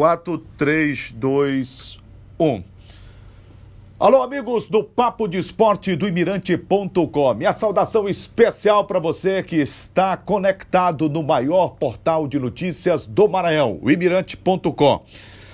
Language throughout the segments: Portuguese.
4, 3, 2, 1. Alô, amigos do Papo de Esporte do Imirante.com. Minha saudação especial para você que está conectado no maior portal de notícias do Maranhão, o Imirante.com.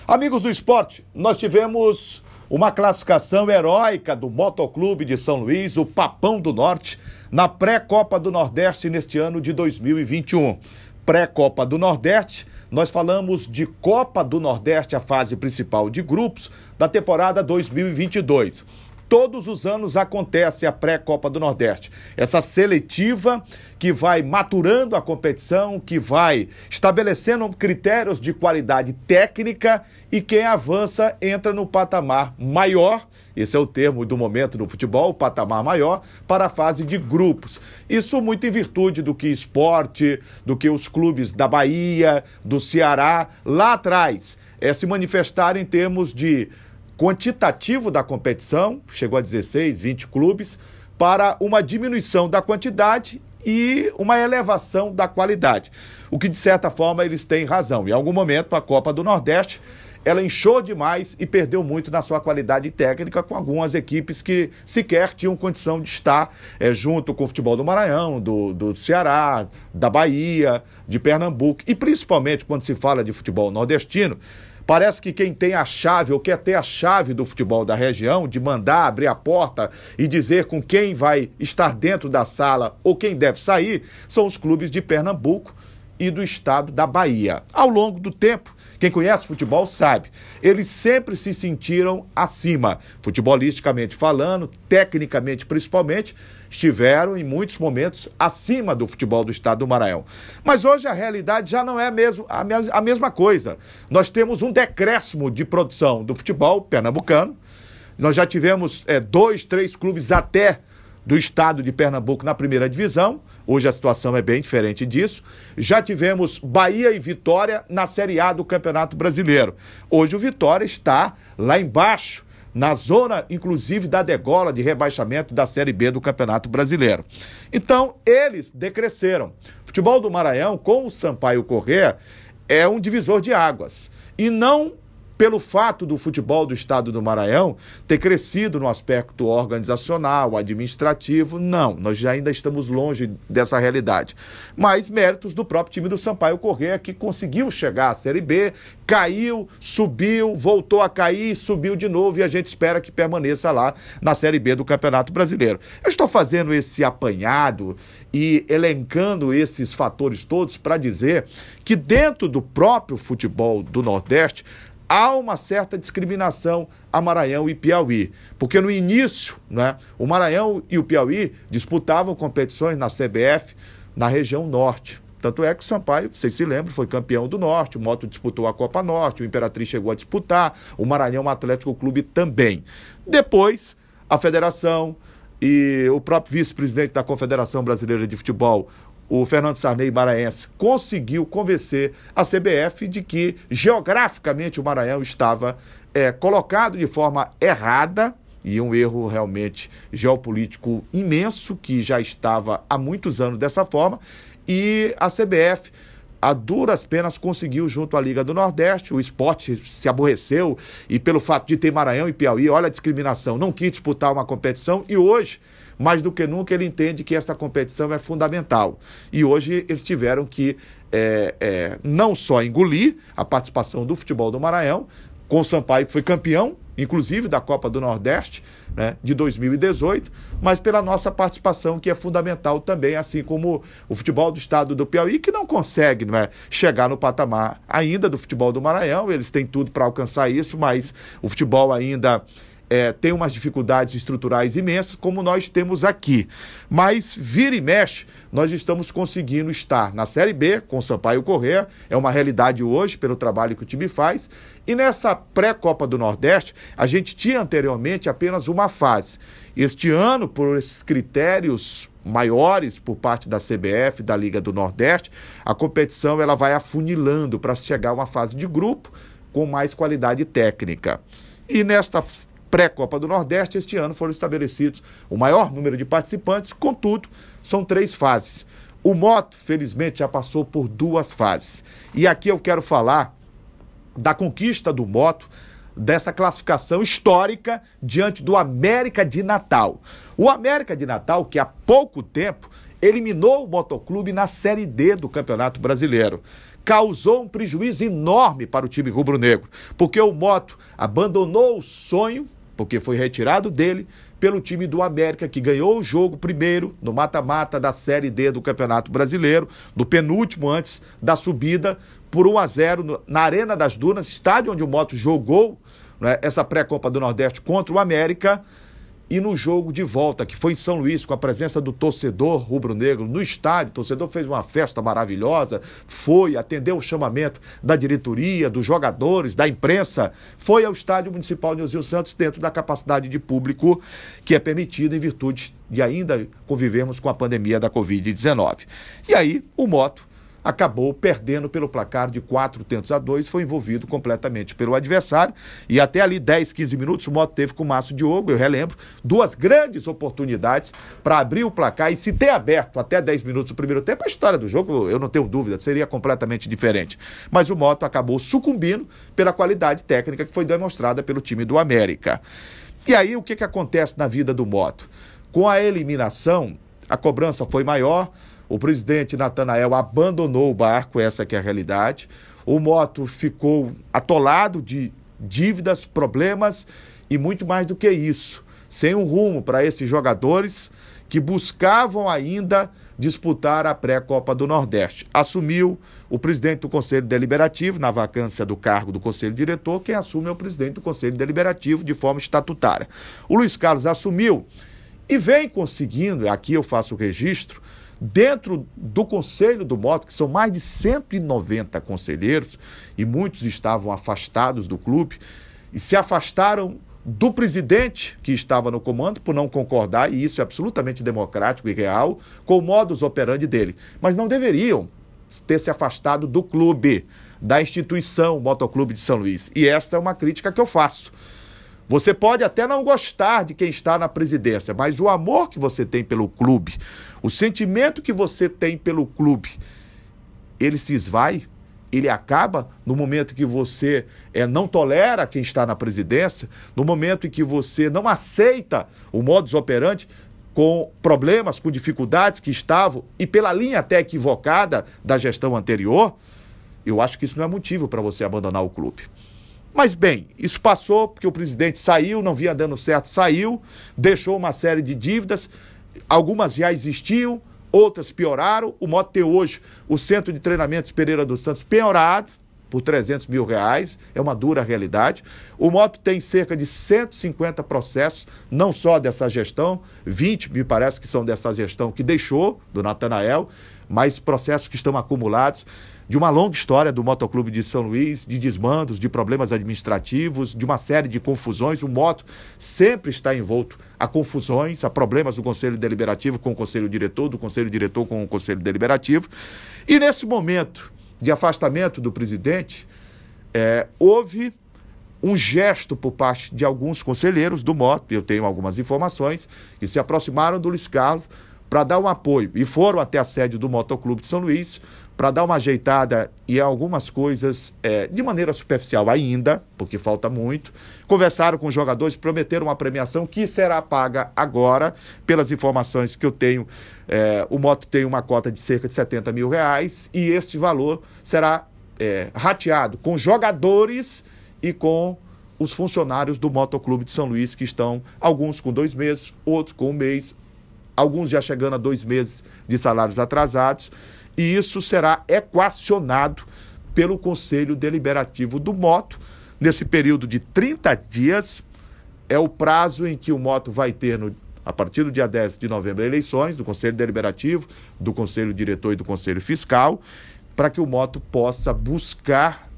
Amigos do esporte, nós tivemos uma classificação heróica do Motoclube de São Luís, o Papão do Norte, na pré-Copa do Nordeste neste ano de 2021. Pré-Copa do Nordeste. Nós falamos de Copa do Nordeste, a fase principal de grupos da temporada 2022 todos os anos acontece a pré-Copa do Nordeste. Essa seletiva que vai maturando a competição, que vai estabelecendo critérios de qualidade técnica e quem avança entra no patamar maior, esse é o termo do momento do futebol, patamar maior, para a fase de grupos. Isso muito em virtude do que esporte, do que os clubes da Bahia, do Ceará, lá atrás, é, se manifestaram em termos de quantitativo da competição, chegou a 16, 20 clubes, para uma diminuição da quantidade e uma elevação da qualidade. O que, de certa forma, eles têm razão. Em algum momento, a Copa do Nordeste ela inchou demais e perdeu muito na sua qualidade técnica com algumas equipes que sequer tinham condição de estar é, junto com o futebol do Maranhão, do, do Ceará, da Bahia, de Pernambuco. E principalmente quando se fala de futebol nordestino, Parece que quem tem a chave ou quer ter a chave do futebol da região, de mandar abrir a porta e dizer com quem vai estar dentro da sala ou quem deve sair, são os clubes de Pernambuco e do estado da Bahia. Ao longo do tempo, quem conhece futebol sabe, eles sempre se sentiram acima, futebolisticamente falando, tecnicamente principalmente, estiveram em muitos momentos acima do futebol do estado do Maranhão. Mas hoje a realidade já não é mesmo a, mesma coisa. Nós temos um decréscimo de produção do futebol pernambucano. Nós já tivemos é, dois, três clubes até do estado de Pernambuco na primeira divisão. Hoje a situação é bem diferente disso. Já tivemos Bahia e Vitória na Série A do Campeonato Brasileiro. Hoje o Vitória está lá embaixo, na zona, inclusive, da degola de rebaixamento da Série B do Campeonato Brasileiro. Então, eles decresceram. Futebol do Maranhão, com o Sampaio Corrêa, é um divisor de águas. E não pelo fato do futebol do estado do Maranhão ter crescido no aspecto organizacional, administrativo, não, nós ainda estamos longe dessa realidade. Mas méritos do próprio time do Sampaio Corrêa, que conseguiu chegar à Série B, caiu, subiu, voltou a cair, subiu de novo e a gente espera que permaneça lá na Série B do Campeonato Brasileiro. Eu estou fazendo esse apanhado e elencando esses fatores todos para dizer que dentro do próprio futebol do Nordeste, há uma certa discriminação a Maranhão e Piauí. Porque no início, né, o Maranhão e o Piauí disputavam competições na CBF na região norte. Tanto é que o Sampaio, vocês se lembram, foi campeão do Norte, o Moto disputou a Copa Norte, o Imperatriz chegou a disputar, o Maranhão Atlético Clube também. Depois, a federação e o próprio vice-presidente da Confederação Brasileira de Futebol, o Fernando Sarney Maranhense conseguiu convencer a CBF de que geograficamente o Maranhão estava é, colocado de forma errada e um erro realmente geopolítico imenso que já estava há muitos anos dessa forma e a CBF a duras penas conseguiu junto à Liga do Nordeste. O esporte se aborreceu e, pelo fato de ter Maranhão e Piauí, olha a discriminação, não quis disputar uma competição e hoje, mais do que nunca, ele entende que esta competição é fundamental. E hoje eles tiveram que é, é, não só engolir a participação do futebol do Maranhão, com o Sampaio, que foi campeão inclusive da Copa do Nordeste né, de 2018, mas pela nossa participação, que é fundamental também, assim como o futebol do estado do Piauí, que não consegue né, chegar no patamar ainda do futebol do Maranhão, eles têm tudo para alcançar isso, mas o futebol ainda é, tem umas dificuldades estruturais imensas, como nós temos aqui. Mas vira e mexe, nós estamos conseguindo estar na Série B com o Sampaio Corrêa, é uma realidade hoje pelo trabalho que o time faz. E nessa pré-Copa do Nordeste, a gente tinha anteriormente apenas uma fase. Este ano, por esses critérios maiores por parte da CBF, da Liga do Nordeste, a competição ela vai afunilando para chegar a uma fase de grupo com mais qualidade técnica. E nesta pré-Copa do Nordeste, este ano foram estabelecidos o maior número de participantes, contudo, são três fases. O Moto, felizmente, já passou por duas fases. E aqui eu quero falar da conquista do moto dessa classificação histórica diante do América de Natal. O América de Natal, que há pouco tempo eliminou o motoclube na Série D do Campeonato Brasileiro. Causou um prejuízo enorme para o time rubro-negro, porque o Moto abandonou o sonho, porque foi retirado dele, pelo time do América, que ganhou o jogo primeiro no mata-mata da Série D do Campeonato Brasileiro, do penúltimo antes da subida, por 1 a 0 na Arena das Dunas, estádio onde o Moto jogou né, essa pré-Copa do Nordeste contra o América. E no jogo de volta, que foi em São Luís, com a presença do torcedor rubro-negro no estádio, o torcedor fez uma festa maravilhosa, foi, atendeu o chamamento da diretoria, dos jogadores, da imprensa, foi ao estádio municipal Nilzinho Santos, dentro da capacidade de público que é permitida em virtude de ainda convivemos com a pandemia da Covid-19. E aí, o Moto acabou perdendo pelo placar de quatro tentos a dois, foi envolvido completamente pelo adversário e até ali 10, 15 minutos o Moto teve com o Márcio Diogo, eu relembro, duas grandes oportunidades para abrir o placar e se ter aberto até 10 minutos do primeiro tempo, a história do jogo, eu não tenho dúvida, seria completamente diferente. Mas o Moto acabou sucumbindo pela qualidade técnica que foi demonstrada pelo time do América. E aí o que, que acontece na vida do Moto? Com a eliminação, a cobrança foi maior, o presidente Natanael abandonou o barco, essa que é a realidade. O moto ficou atolado de dívidas, problemas e muito mais do que isso, sem um rumo para esses jogadores que buscavam ainda disputar a pré-Copa do Nordeste. Assumiu o presidente do Conselho Deliberativo, na vacância do cargo do Conselho Diretor, quem assume é o presidente do Conselho Deliberativo de forma estatutária. O Luiz Carlos assumiu e vem conseguindo, aqui eu faço o registro, Dentro do Conselho do Moto, que são mais de 190 conselheiros, e muitos estavam afastados do clube, e se afastaram do presidente que estava no comando por não concordar, e isso é absolutamente democrático e real, com o modus operandi dele. Mas não deveriam ter se afastado do clube, da instituição Motoclube de São Luís. E esta é uma crítica que eu faço. Você pode até não gostar de quem está na presidência, mas o amor que você tem pelo clube, o sentimento que você tem pelo clube, ele se esvai, ele acaba no momento que você é, não tolera quem está na presidência, no momento em que você não aceita o modus operandi com problemas, com dificuldades que estavam e pela linha até equivocada da gestão anterior, eu acho que isso não é motivo para você abandonar o clube. Mas bem, isso passou porque o presidente saiu, não vinha dando certo, saiu, deixou uma série de dívidas, algumas já existiam, outras pioraram. O Moto tem hoje o Centro de Treinamentos Pereira dos Santos piorado por 300 mil reais, é uma dura realidade. O Moto tem cerca de 150 processos, não só dessa gestão, 20 me parece que são dessa gestão que deixou, do Natanael, mas processos que estão acumulados de uma longa história do Motoclube de São Luís, de desmandos, de problemas administrativos, de uma série de confusões. O moto sempre está envolto a confusões, a problemas do Conselho Deliberativo com o Conselho Diretor, do Conselho Diretor com o Conselho Deliberativo. E nesse momento de afastamento do presidente, é, houve um gesto por parte de alguns conselheiros do moto, eu tenho algumas informações, que se aproximaram do Luiz Carlos para dar um apoio e foram até a sede do Motoclube de São Luís para dar uma ajeitada e algumas coisas é, de maneira superficial ainda, porque falta muito. Conversaram com os jogadores, prometeram uma premiação que será paga agora, pelas informações que eu tenho. É, o Moto tem uma cota de cerca de 70 mil reais e este valor será é, rateado com jogadores e com os funcionários do Motoclube de São Luís, que estão, alguns com dois meses, outros com um mês, alguns já chegando a dois meses de salários atrasados e isso será equacionado pelo Conselho Deliberativo do Moto. Nesse período de 30 dias, é o prazo em que o Moto vai ter, no, a partir do dia 10 de novembro, eleições do Conselho Deliberativo, do Conselho Diretor e do Conselho Fiscal, para que o Moto possa buscar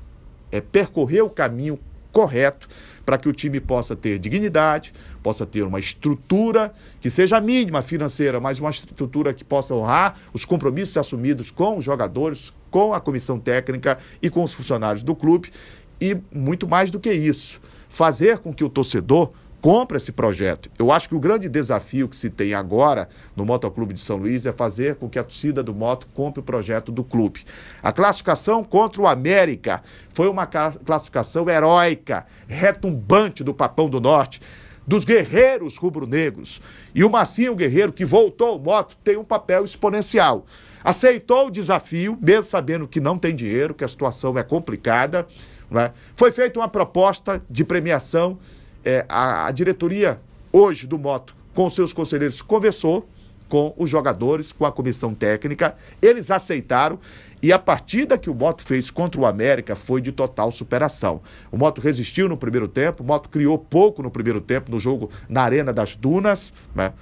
é, percorrer o caminho correto para que o time possa ter dignidade, possa ter uma estrutura que seja mínima financeira, mas uma estrutura que possa honrar os compromissos assumidos com os jogadores, com a comissão técnica e com os funcionários do clube. E muito mais do que isso, fazer com que o torcedor compra esse projeto. Eu acho que o grande desafio que se tem agora no Motoclube de São Luís é fazer com que a torcida do Moto compre o projeto do clube. A classificação contra o América foi uma classificação heróica, retumbante do Papão do Norte dos guerreiros rubro-negros. E o Massinho Guerreiro, que voltou ao moto, tem um papel exponencial. Aceitou o desafio, mesmo sabendo que não tem dinheiro, que a situação é complicada. Né? Foi feita uma proposta de premiação. É, a, a diretoria hoje do Moto, com seus conselheiros, conversou com os jogadores, com a comissão técnica. Eles aceitaram e a partida que o Moto fez contra o América foi de total superação. O Moto resistiu no primeiro tempo, o Moto criou pouco no primeiro tempo no jogo na Arena das Dunas, né?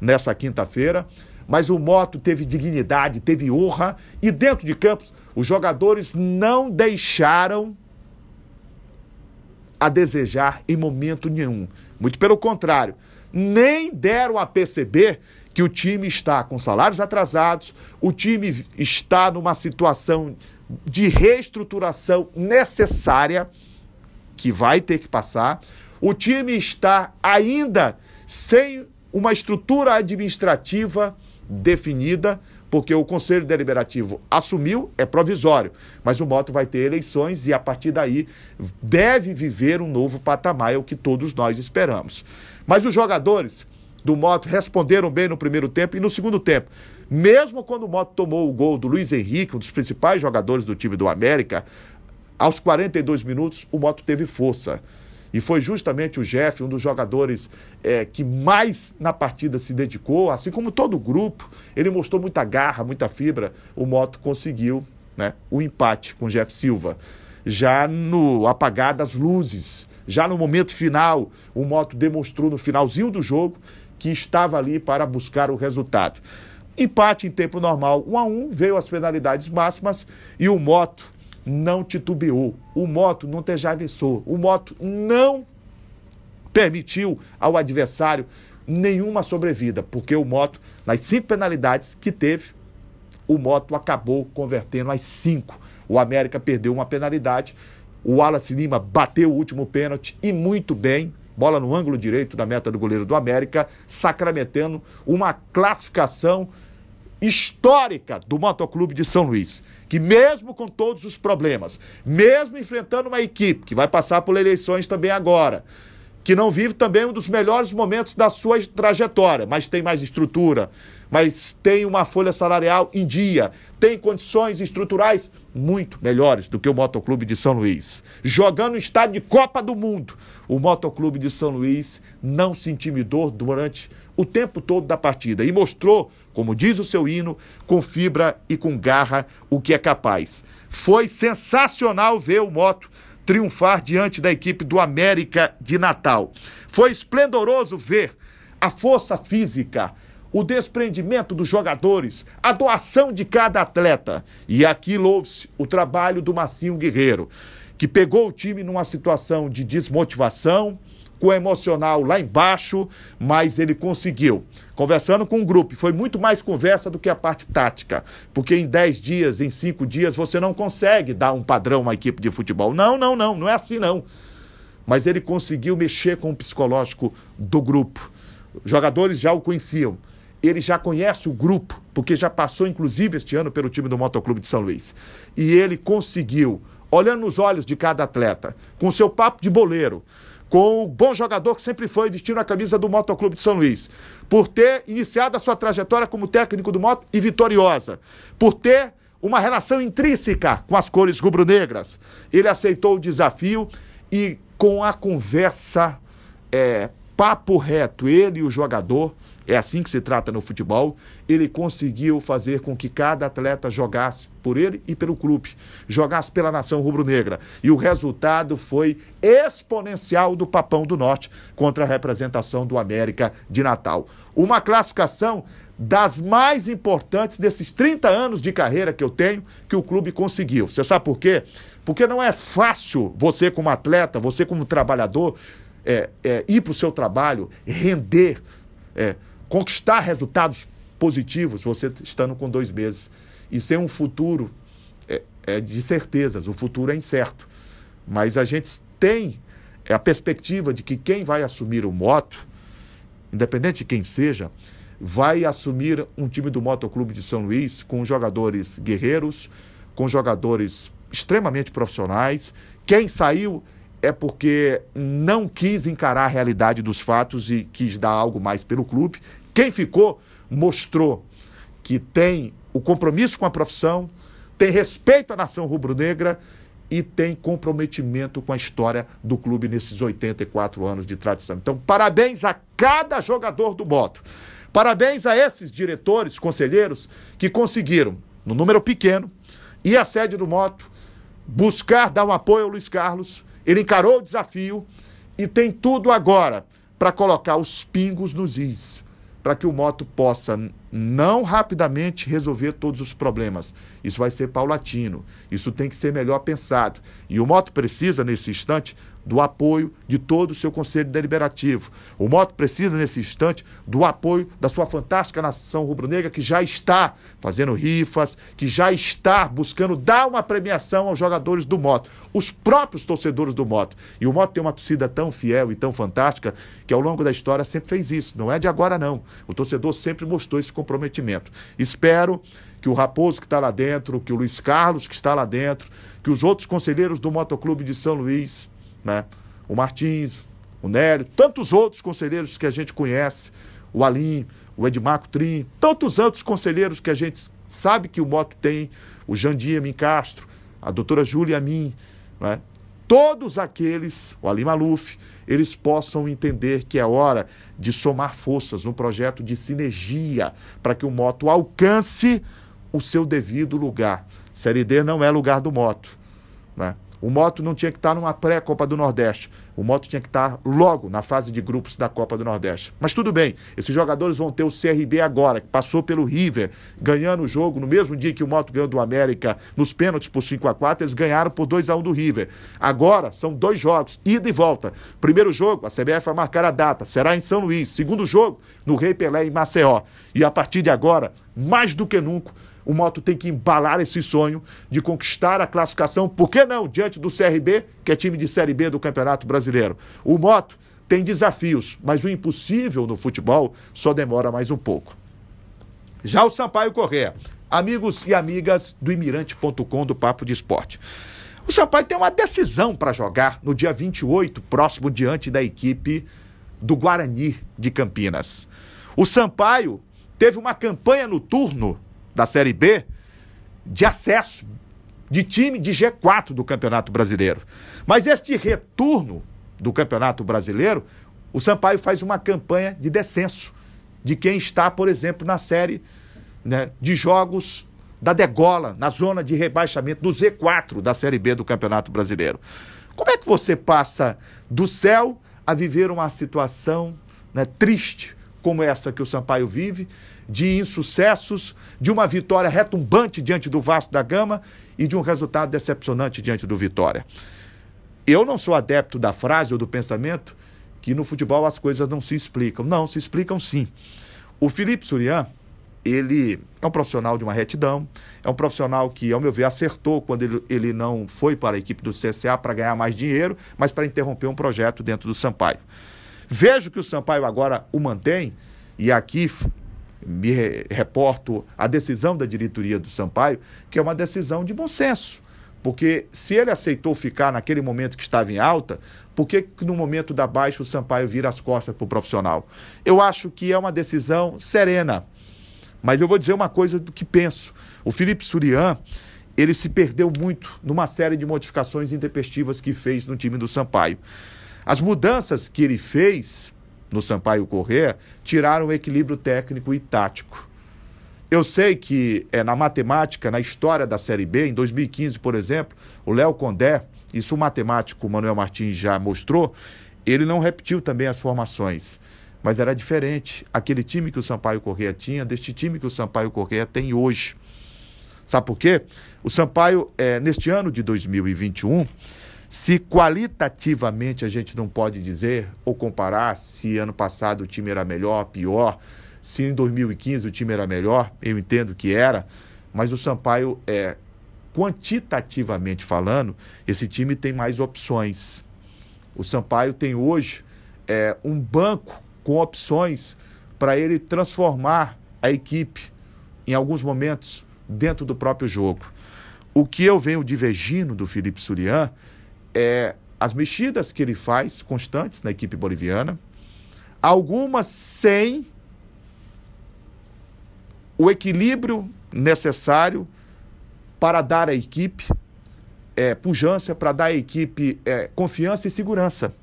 nessa quinta-feira. Mas o Moto teve dignidade, teve honra e dentro de campos os jogadores não deixaram a desejar em momento nenhum. Muito pelo contrário, nem deram a perceber que o time está com salários atrasados, o time está numa situação de reestruturação necessária, que vai ter que passar, o time está ainda sem uma estrutura administrativa definida, porque o Conselho Deliberativo assumiu, é provisório, mas o Moto vai ter eleições e a partir daí deve viver um novo patamar, é o que todos nós esperamos. Mas os jogadores do Moto responderam bem no primeiro tempo e no segundo tempo. Mesmo quando o Moto tomou o gol do Luiz Henrique, um dos principais jogadores do time do América, aos 42 minutos o Moto teve força. E foi justamente o Jeff, um dos jogadores é, que mais na partida se dedicou, assim como todo o grupo. Ele mostrou muita garra, muita fibra. O Moto conseguiu né, o empate com o Jeff Silva. Já no apagar das luzes, já no momento final, o Moto demonstrou no finalzinho do jogo que estava ali para buscar o resultado. Empate em tempo normal, 1 a 1 veio as penalidades máximas e o Moto não titubeou. O Moto não tejavessou. O Moto não permitiu ao adversário nenhuma sobrevida, porque o Moto, nas cinco penalidades que teve, o Moto acabou convertendo as cinco. O América perdeu uma penalidade, o Wallace Lima bateu o último pênalti e muito bem, bola no ângulo direito da meta do goleiro do América, sacramentando uma classificação histórica do Motoclube de São Luís, que mesmo com todos os problemas, mesmo enfrentando uma equipe que vai passar por eleições também agora, que não vive também um dos melhores momentos da sua trajetória, mas tem mais estrutura, mas tem uma folha salarial em dia, tem condições estruturais muito melhores do que o Motoclube de São Luís. Jogando no estádio de Copa do Mundo, o Motoclube de São Luís não se intimidou durante o tempo todo da partida e mostrou, como diz o seu hino, com fibra e com garra o que é capaz. Foi sensacional ver o Moto triunfar diante da equipe do América de Natal. Foi esplendoroso ver a força física, o desprendimento dos jogadores, a doação de cada atleta. E aqui louve-se o trabalho do Massinho Guerreiro, que pegou o time numa situação de desmotivação, com o emocional lá embaixo, mas ele conseguiu. Conversando com o grupo, foi muito mais conversa do que a parte tática, porque em 10 dias, em 5 dias, você não consegue dar um padrão uma equipe de futebol. Não, não, não, não é assim não. Mas ele conseguiu mexer com o psicológico do grupo. Jogadores já o conheciam. Ele já conhece o grupo, porque já passou, inclusive, este ano pelo time do Motoclube de São Luís. E ele conseguiu, olhando nos olhos de cada atleta, com seu papo de boleiro, com o bom jogador que sempre foi vestindo a camisa do Motoclube de São Luís, por ter iniciado a sua trajetória como técnico do Moto e vitoriosa, por ter uma relação intrínseca com as cores rubro-negras. Ele aceitou o desafio e com a conversa, é, papo reto, ele e o jogador, é assim que se trata no futebol. Ele conseguiu fazer com que cada atleta jogasse por ele e pelo clube, jogasse pela nação rubro-negra. E o resultado foi exponencial do Papão do Norte contra a representação do América de Natal. Uma classificação das mais importantes desses 30 anos de carreira que eu tenho que o clube conseguiu. Você sabe por quê? Porque não é fácil você, como atleta, você, como trabalhador, é, é, ir para o seu trabalho, render. É, conquistar resultados positivos, você estando com dois meses. E ser um futuro é, é de certezas, o futuro é incerto. Mas a gente tem é a perspectiva de que quem vai assumir o moto, independente de quem seja, vai assumir um time do Motoclube de São Luís com jogadores guerreiros, com jogadores extremamente profissionais. Quem saiu é porque não quis encarar a realidade dos fatos e quis dar algo mais pelo clube. Quem ficou mostrou que tem o compromisso com a profissão, tem respeito à nação rubro-negra e tem comprometimento com a história do clube nesses 84 anos de tradição. Então, parabéns a cada jogador do Moto. Parabéns a esses diretores, conselheiros que conseguiram, no número pequeno, ir à sede do Moto, buscar dar um apoio ao Luiz Carlos. Ele encarou o desafio e tem tudo agora para colocar os pingos nos is para que o moto possa não rapidamente resolver todos os problemas. Isso vai ser paulatino, isso tem que ser melhor pensado. E o moto precisa, nesse instante, do apoio de todo o seu conselho deliberativo. O Moto precisa, nesse instante, do apoio da sua fantástica nação rubro-negra, que já está fazendo rifas, que já está buscando dar uma premiação aos jogadores do Moto, os próprios torcedores do Moto. E o Moto tem uma torcida tão fiel e tão fantástica que ao longo da história sempre fez isso. Não é de agora, não. O torcedor sempre mostrou esse comprometimento. Espero que o Raposo que está lá dentro, que o Luiz Carlos que está lá dentro, que os outros conselheiros do Motoclube de São Luís, né? O Martins, o Nélio, tantos outros conselheiros que a gente conhece, o Alim, o Edmarco Trim, tantos outros conselheiros que a gente sabe que o Moto tem, o Jandir Min Castro, a doutora Júlia Min, né? todos aqueles, o Ali Maluf, eles possam entender que é hora de somar forças num projeto de sinergia para que o moto alcance o seu devido lugar. Série D não é lugar do moto. Né? O Moto não tinha que estar numa pré-Copa do Nordeste. O Moto tinha que estar logo na fase de grupos da Copa do Nordeste. Mas tudo bem, esses jogadores vão ter o CRB agora, que passou pelo River, ganhando o jogo no mesmo dia que o Moto ganhou do América nos pênaltis por 5 a 4 eles ganharam por 2 a 1 do River. Agora são dois jogos, ida e volta. Primeiro jogo, a CBF vai marcar a data, será em São Luís. Segundo jogo, no Rei Pelé em Maceió. E a partir de agora, mais do que nunca, o Moto tem que embalar esse sonho de conquistar a classificação, por que não, diante do CRB, que é time de Série B do Campeonato Brasileiro. O Moto tem desafios, mas o impossível no futebol só demora mais um pouco. Já o Sampaio Correa, amigos e amigas do Imirante.com do Papo de Esporte. O Sampaio tem uma decisão para jogar no dia 28, próximo diante da equipe do Guarani de Campinas. O Sampaio teve uma campanha no turno da Série B de acesso de time de G4 do Campeonato Brasileiro. Mas este retorno do Campeonato Brasileiro, o Sampaio faz uma campanha de descenso de quem está, por exemplo, na série né, de jogos da degola, na zona de rebaixamento do Z4 da Série B do Campeonato Brasileiro. Como é que você passa do céu a viver uma situação né, triste como essa que o Sampaio vive, de insucessos, de uma vitória retumbante diante do Vasco da Gama e de um resultado decepcionante diante do Vitória. Eu não sou adepto da frase ou do pensamento que no futebol as coisas não se explicam. Não, se explicam sim. O Felipe Surian, ele é um profissional de uma retidão, é um profissional que, ao meu ver, acertou quando ele, ele não foi para a equipe do CSA para ganhar mais dinheiro, mas para interromper um projeto dentro do Sampaio. Vejo que o Sampaio agora o mantém, e aqui me reporto a decisão da diretoria do Sampaio, que é uma decisão de bom senso. Porque se ele aceitou ficar naquele momento que estava em alta, por que no momento da baixa o Sampaio vira as costas para o profissional? Eu acho que é uma decisão serena. Mas eu vou dizer uma coisa do que penso. O Felipe Surian, ele se perdeu muito numa série de modificações intempestivas que fez no time do Sampaio. As mudanças que ele fez no Sampaio Corrêa tiraram o equilíbrio técnico e tático. Eu sei que é, na matemática, na história da Série B, em 2015, por exemplo, o Léo Condé, isso o matemático Manuel Martins já mostrou, ele não repetiu também as formações. Mas era diferente aquele time que o Sampaio Correia tinha deste time que o Sampaio Correia tem hoje. Sabe por quê? O Sampaio, é, neste ano de 2021, se qualitativamente a gente não pode dizer ou comparar se ano passado o time era melhor, pior, se em 2015 o time era melhor, eu entendo que era, mas o Sampaio é quantitativamente falando, esse time tem mais opções. O Sampaio tem hoje é, um banco com opções para ele transformar a equipe em alguns momentos dentro do próprio jogo. O que eu venho divergindo do Felipe Surian é as mexidas que ele faz constantes na equipe boliviana, algumas sem o equilíbrio necessário para dar à equipe é, pujança, para dar à equipe é, confiança e segurança.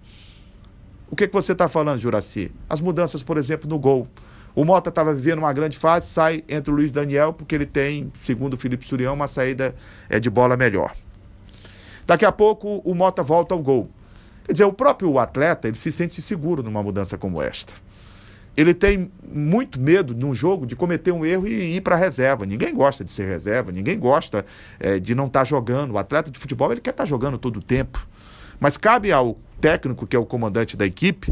O que, que você está falando, Juraci? As mudanças, por exemplo, no gol. O Mota estava vivendo uma grande fase, sai entre o Luiz Daniel, porque ele tem, segundo o Felipe Surião, uma saída é, de bola melhor. Daqui a pouco o Mota volta ao gol. Quer dizer, o próprio atleta ele se sente seguro numa mudança como esta. Ele tem muito medo num jogo de cometer um erro e ir para a reserva. Ninguém gosta de ser reserva, ninguém gosta é, de não estar tá jogando. O atleta de futebol ele quer estar tá jogando todo o tempo. Mas cabe ao técnico, que é o comandante da equipe,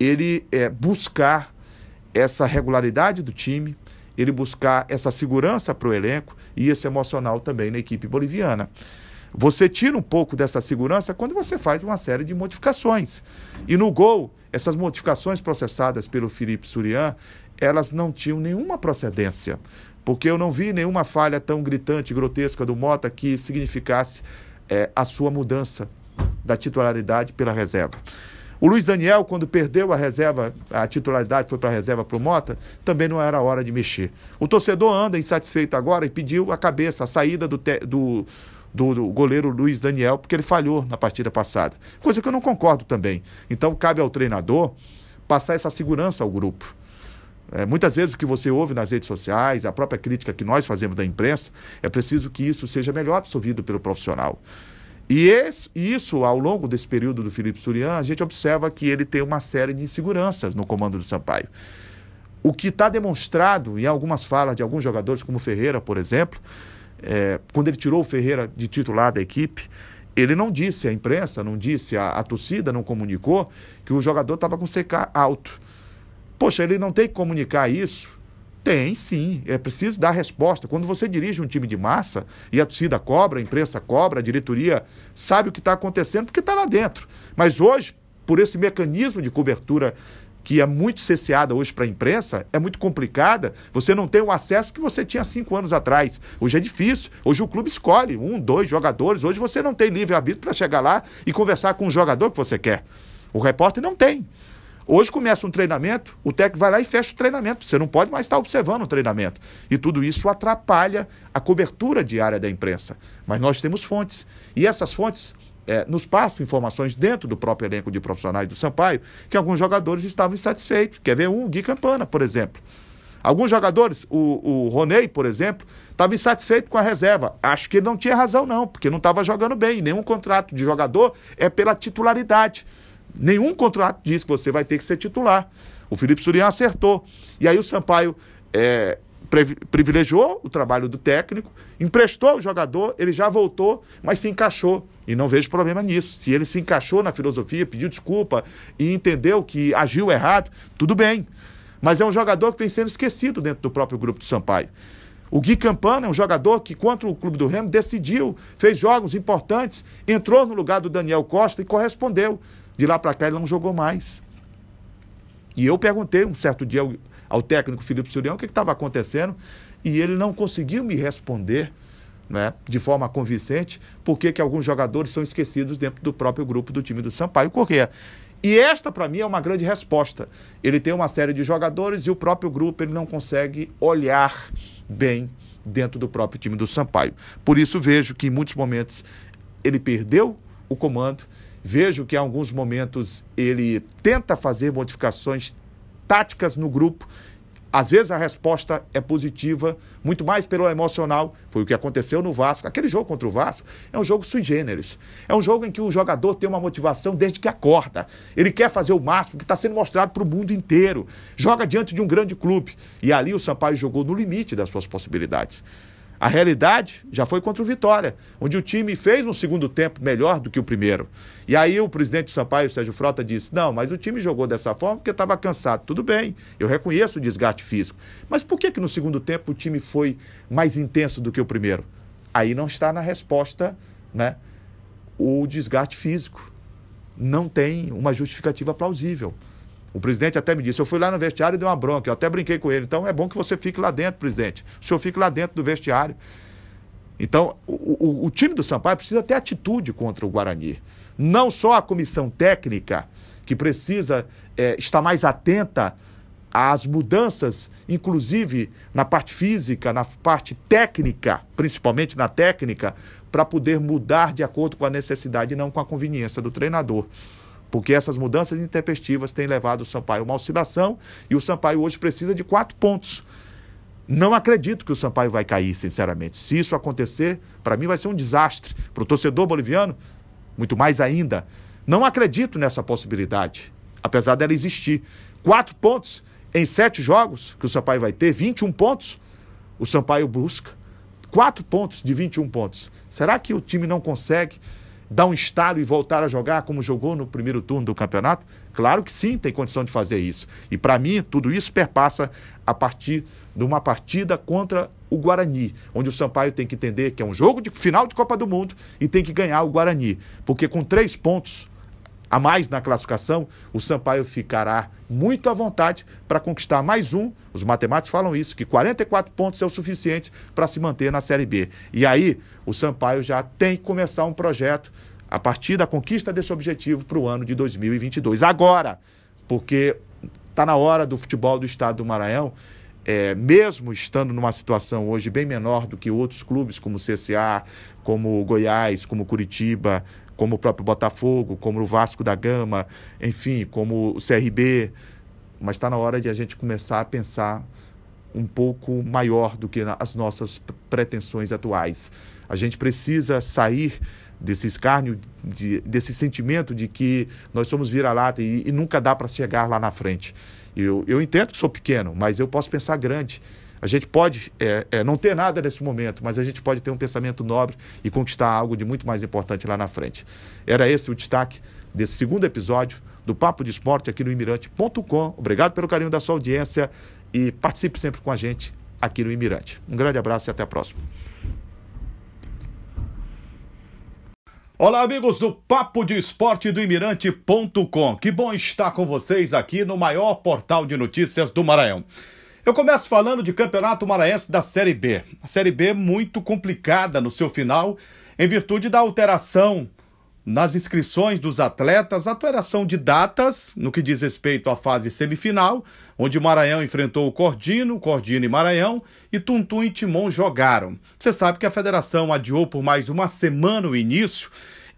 ele é, buscar essa regularidade do time, ele buscar essa segurança para o elenco e esse emocional também na equipe boliviana. Você tira um pouco dessa segurança quando você faz uma série de modificações. E no gol, essas modificações processadas pelo Felipe Surian, elas não tinham nenhuma procedência. Porque eu não vi nenhuma falha tão gritante, grotesca do Mota que significasse é, a sua mudança da titularidade pela reserva. O Luiz Daniel, quando perdeu a reserva, a titularidade foi para a reserva para o Mota, também não era hora de mexer. O torcedor anda insatisfeito agora e pediu a cabeça, a saída do, te, do, do, do, goleiro Luiz Daniel, porque ele falhou na partida passada. Coisa que eu não concordo também. Então cabe ao treinador passar essa segurança ao grupo. É, muitas vezes o que você ouve nas redes sociais, a própria crítica que nós fazemos da imprensa, é preciso que isso seja melhor absorvido pelo profissional. E esse, isso, ao longo desse período do Felipe Surian, a gente observa que ele tem uma série de inseguranças no comando do Sampaio. O que está demonstrado em algumas falas de alguns jogadores, como Ferreira, por exemplo, é, quando ele tirou o Ferreira de titular da equipe, ele não disse à imprensa, não disse à, à torcida, não comunicou que o jogador estava com CK alto. Poxa, ele não tem que comunicar isso tem, sim. É preciso dar resposta. Quando você dirige um time de massa e a torcida cobra, a imprensa cobra, a diretoria sabe o que está acontecendo porque está lá dentro. Mas hoje, por esse mecanismo de cobertura que é muito cesseada hoje para a imprensa, é muito complicada, você não tem o acesso que você tinha cinco anos atrás. Hoje é difícil. Hoje o clube escolhe um, dois jogadores. Hoje você não tem livre-arbítrio para chegar lá e conversar com o jogador que você quer. O repórter não tem. Hoje começa um treinamento, o técnico vai lá e fecha o treinamento. Você não pode mais estar observando o treinamento. E tudo isso atrapalha a cobertura diária da imprensa. Mas nós temos fontes. E essas fontes é, nos passam informações dentro do próprio elenco de profissionais do Sampaio que alguns jogadores estavam insatisfeitos. Quer ver um? Gui Campana, por exemplo. Alguns jogadores, o, o Roney, por exemplo, estava insatisfeito com a reserva. Acho que ele não tinha razão, não, porque não estava jogando bem. Nenhum contrato de jogador é pela titularidade. Nenhum contrato diz que você vai ter que ser titular. O Felipe Surian acertou. E aí o Sampaio é, privilegiou o trabalho do técnico, emprestou o jogador, ele já voltou, mas se encaixou. E não vejo problema nisso. Se ele se encaixou na filosofia, pediu desculpa e entendeu que agiu errado, tudo bem. Mas é um jogador que vem sendo esquecido dentro do próprio grupo do Sampaio. O Gui Campana é um jogador que, contra o Clube do Remo, decidiu, fez jogos importantes, entrou no lugar do Daniel Costa e correspondeu. De lá para cá ele não jogou mais. E eu perguntei um certo dia ao, técnico Felipe Surião o que estava acontecendo e ele não conseguiu me responder né, de forma convincente por que alguns jogadores são esquecidos dentro do próprio grupo do time do Sampaio Corrêa. E esta, para mim, é uma grande resposta. Ele tem uma série de jogadores e o próprio grupo ele não consegue olhar bem dentro do próprio time do Sampaio. Por isso vejo que em muitos momentos ele perdeu o comando Vejo que em alguns momentos ele tenta fazer modificações táticas no grupo. Às vezes a resposta é positiva, muito mais pelo emocional. Foi o que aconteceu no Vasco. Aquele jogo contra o Vasco é um jogo sui generis. É um jogo em que o jogador tem uma motivação desde que acorda. Ele quer fazer o máximo que está sendo mostrado para o mundo inteiro. Joga diante de um grande clube. E ali o Sampaio jogou no limite das suas possibilidades. A realidade já foi contra o Vitória, onde o time fez um segundo tempo melhor do que o primeiro. E aí o presidente Sampaio, Sérgio Frota, disse: não, mas o time jogou dessa forma porque estava cansado. Tudo bem, eu reconheço o desgaste físico. Mas por que, que no segundo tempo o time foi mais intenso do que o primeiro? Aí não está na resposta né, o desgaste físico. não tem uma justificativa plausível. O presidente até me disse, eu fui lá no vestiário e dei uma bronca, eu até brinquei com ele. Então é bom que você fique lá dentro, presidente. O senhor fique lá dentro do vestiário. Então, o, o, o time do Sampaio precisa ter atitude contra o Guarani. Não só a comissão técnica, que precisa é, estar mais atenta às mudanças, inclusive na parte física, na parte técnica, principalmente na técnica, para poder mudar de acordo com a necessidade e não com a conveniência do treinador. Porque essas mudanças intempestivas têm levado o Sampaio a uma oscilação e o Sampaio hoje precisa de quatro pontos. Não acredito que o Sampaio vai cair, sinceramente. Se isso acontecer, para mim vai ser um desastre. Para o torcedor boliviano, muito mais ainda. Não acredito nessa possibilidade, apesar dela existir. Quatro pontos em sete jogos que o Sampaio vai ter, 21 pontos, o Sampaio busca. Quatro pontos de 21 pontos. Será que o time não consegue dar um estalo e voltar a jogar como jogou no primeiro turno do campeonato? Claro que sim, tem condição de fazer isso. E para mim, tudo isso perpassa a partir de uma partida contra o Guarani, onde o Sampaio tem que entender que é um jogo de final de Copa do Mundo e tem que ganhar o Guarani. Porque com três pontos a mais na classificação, o Sampaio ficará muito à vontade para conquistar mais um. Os matemáticos falam isso, que 44 pontos é o suficiente para se manter na Série B. E aí, o Sampaio já tem que começar um projeto a partir da conquista desse objetivo para o ano de 2022. Agora, porque está na hora do futebol do estado do Maranhão, é, mesmo estando numa situação hoje bem menor do que outros clubes, como o CSA, como o Goiás, como Curitiba, como o próprio Botafogo, como o Vasco da Gama, enfim, como o CRB. Mas está na hora de a gente começar a pensar um pouco maior do que as nossas pretensões atuais. A gente precisa sair desse escárnio, de, desse sentimento de que nós somos vira-lata e, e, nunca dá para chegar lá na frente. Eu, eu entendo que sou pequeno, mas eu posso pensar grande. A gente pode é, é, não ter nada nesse momento, mas a gente pode ter um pensamento nobre e conquistar algo de muito mais importante lá na frente. Era esse o destaque desse segundo episódio do Papo de Esporte aqui no Imirante.com. Obrigado pelo carinho da sua audiência e participe sempre com a gente aqui no Imirante. Um grande abraço e até a próxima. Olá, amigos do Papo de Esporte do Imirante.com. Que bom estar com vocês aqui no maior portal de notícias do Maranhão. Eu começo falando de Campeonato Maranhense da Série B. A Série B muito complicada no seu final, em virtude da alteração nas inscrições dos atletas, alteração de datas no que diz respeito à fase semifinal, onde o Maranhão enfrentou o Cordino, Cordino e Maranhão, e Tuntum e Timon jogaram. Você sabe que a federação adiou por mais uma semana o início,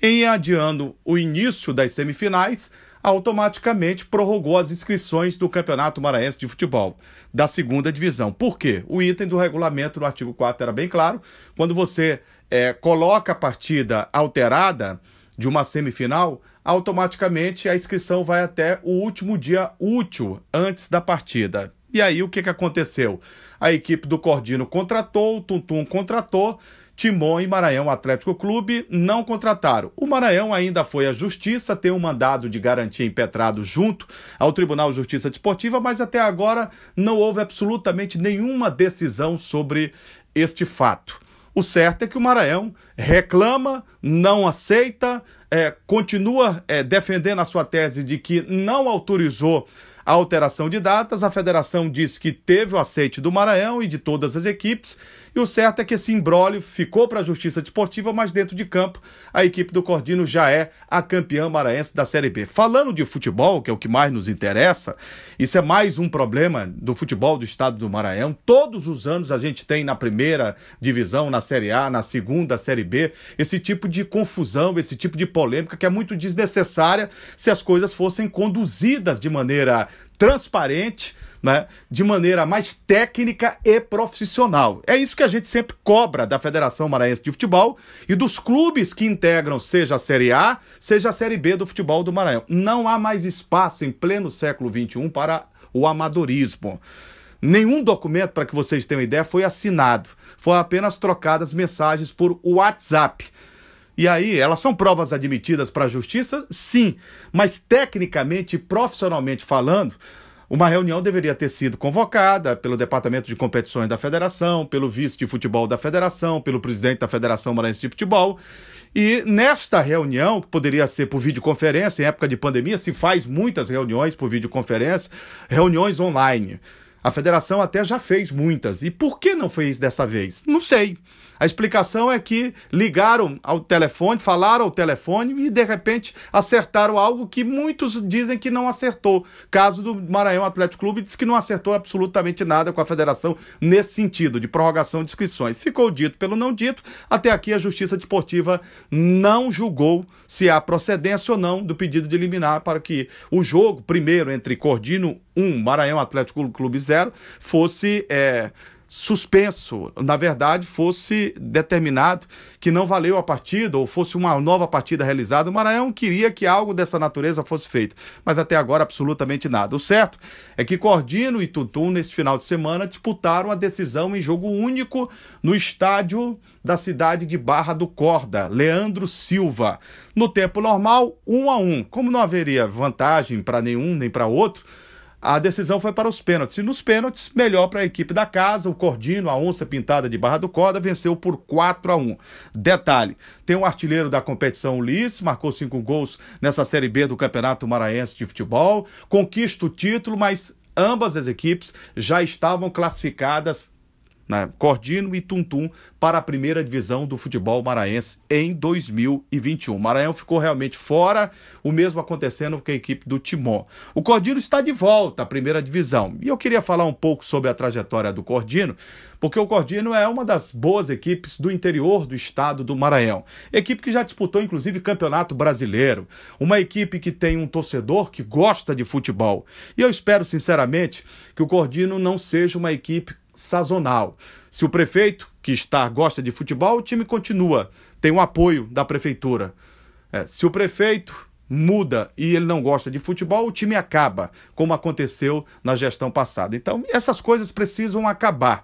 em adiando o início das semifinais, automaticamente prorrogou as inscrições do Campeonato Maranhense de Futebol, da segunda divisão. Por quê? O item do regulamento do artigo 4 era bem claro. Quando você é, coloca a partida alterada de uma semifinal, automaticamente a inscrição vai até o último dia útil antes da partida. E aí o que, que aconteceu? A equipe do Cordino contratou, o Tuntum contratou, Timon e Maranhão Atlético Clube não contrataram. O Maranhão ainda foi à Justiça, tem um mandado de garantia impetrado junto ao Tribunal de Justiça Desportiva, mas até agora não houve absolutamente nenhuma decisão sobre este fato. O certo é que o Maranhão reclama, não aceita, é, continua é, defendendo a sua tese de que não autorizou a alteração de datas. A federação diz que teve o aceite do Maranhão e de todas as equipes e o certo é que esse imbróglio ficou para a Justiça Desportiva, mas dentro de campo a equipe do Cordino já é a campeã maranhense da Série B. Falando de futebol, que é o que mais nos interessa, isso é mais um problema do futebol do estado do Maranhão. Todos os anos a gente tem na primeira divisão, na Série A, na segunda Série B, esse tipo de confusão, esse tipo de polêmica que é muito desnecessária se as coisas fossem conduzidas de maneira transparente, né, de maneira mais técnica e profissional. É isso que a gente sempre cobra da Federação Maranhense de Futebol e dos clubes que integram, seja a Série A, seja a Série B do futebol do Maranhão. Não há mais espaço em pleno século XXI para o amadorismo. Nenhum documento, para que vocês tenham ideia, foi assinado. Foram apenas trocadas mensagens por WhatsApp. E aí, elas são provas admitidas para a justiça? Sim. Mas tecnicamente e profissionalmente falando, Uma reunião deveria ter sido convocada pelo Departamento de Competições da Federação, pelo vice de futebol da Federação, pelo presidente da Federação Maranhense de Futebol. E nesta reunião, que poderia ser por videoconferência, em época de pandemia, se faz muitas reuniões por videoconferência, reuniões online. A federação até já fez muitas. E por que não fez dessa vez? Não sei. A explicação é que ligaram ao telefone, falaram ao telefone e de repente acertaram algo que muitos dizem que não acertou. Caso do Maranhão Atlético Clube diz que não acertou absolutamente nada com a federação nesse sentido de prorrogação de inscrições. Ficou dito pelo não dito. Até aqui a Justiça Desportiva não julgou se há procedência ou não do pedido de eliminar para que o jogo primeiro entre Cordino 1, Maranhão Atlético Clube 0, fosse é, suspenso, na verdade, fosse determinado que não valeu a partida ou fosse uma nova partida realizada. O Maranhão queria que algo dessa natureza fosse feito, mas até agora absolutamente nada. O certo é que Cordino e Tutum, neste final de semana, disputaram a decisão em jogo único no estádio da cidade de Barra do Corda, Leandro Silva. No tempo normal, um a um. Como não haveria vantagem para nenhum nem para outro, a decisão foi para os pênaltis. E nos pênaltis, melhor para a equipe da casa, o Cordino, a onça pintada de Barra do Corda, venceu por 4 a 1 Detalhe: tem um artilheiro da competição, Ulisses, marcou cinco gols nessa Série B do Campeonato Maranhense de Futebol, conquista o título, mas ambas as equipes já estavam classificadas né, Cordino e Tuntum para a primeira divisão do futebol maranhense em 2021. O Maranhão ficou realmente fora, o mesmo acontecendo com a equipe do Timon. O Cordino está de volta à primeira divisão e eu queria falar um pouco sobre a trajetória do Cordino, porque o Cordino é uma das boas equipes do interior do estado do Maranhão. Equipe que já disputou, inclusive, campeonato brasileiro. Uma equipe que tem um torcedor que gosta de futebol. E eu espero, sinceramente, que o Cordino não seja uma equipe sazonal. Se o prefeito que está gosta de futebol, o time continua, tem o apoio da prefeitura. É, se o prefeito muda e ele não gosta de futebol, o time acaba, como aconteceu na gestão passada. Então, essas coisas precisam acabar.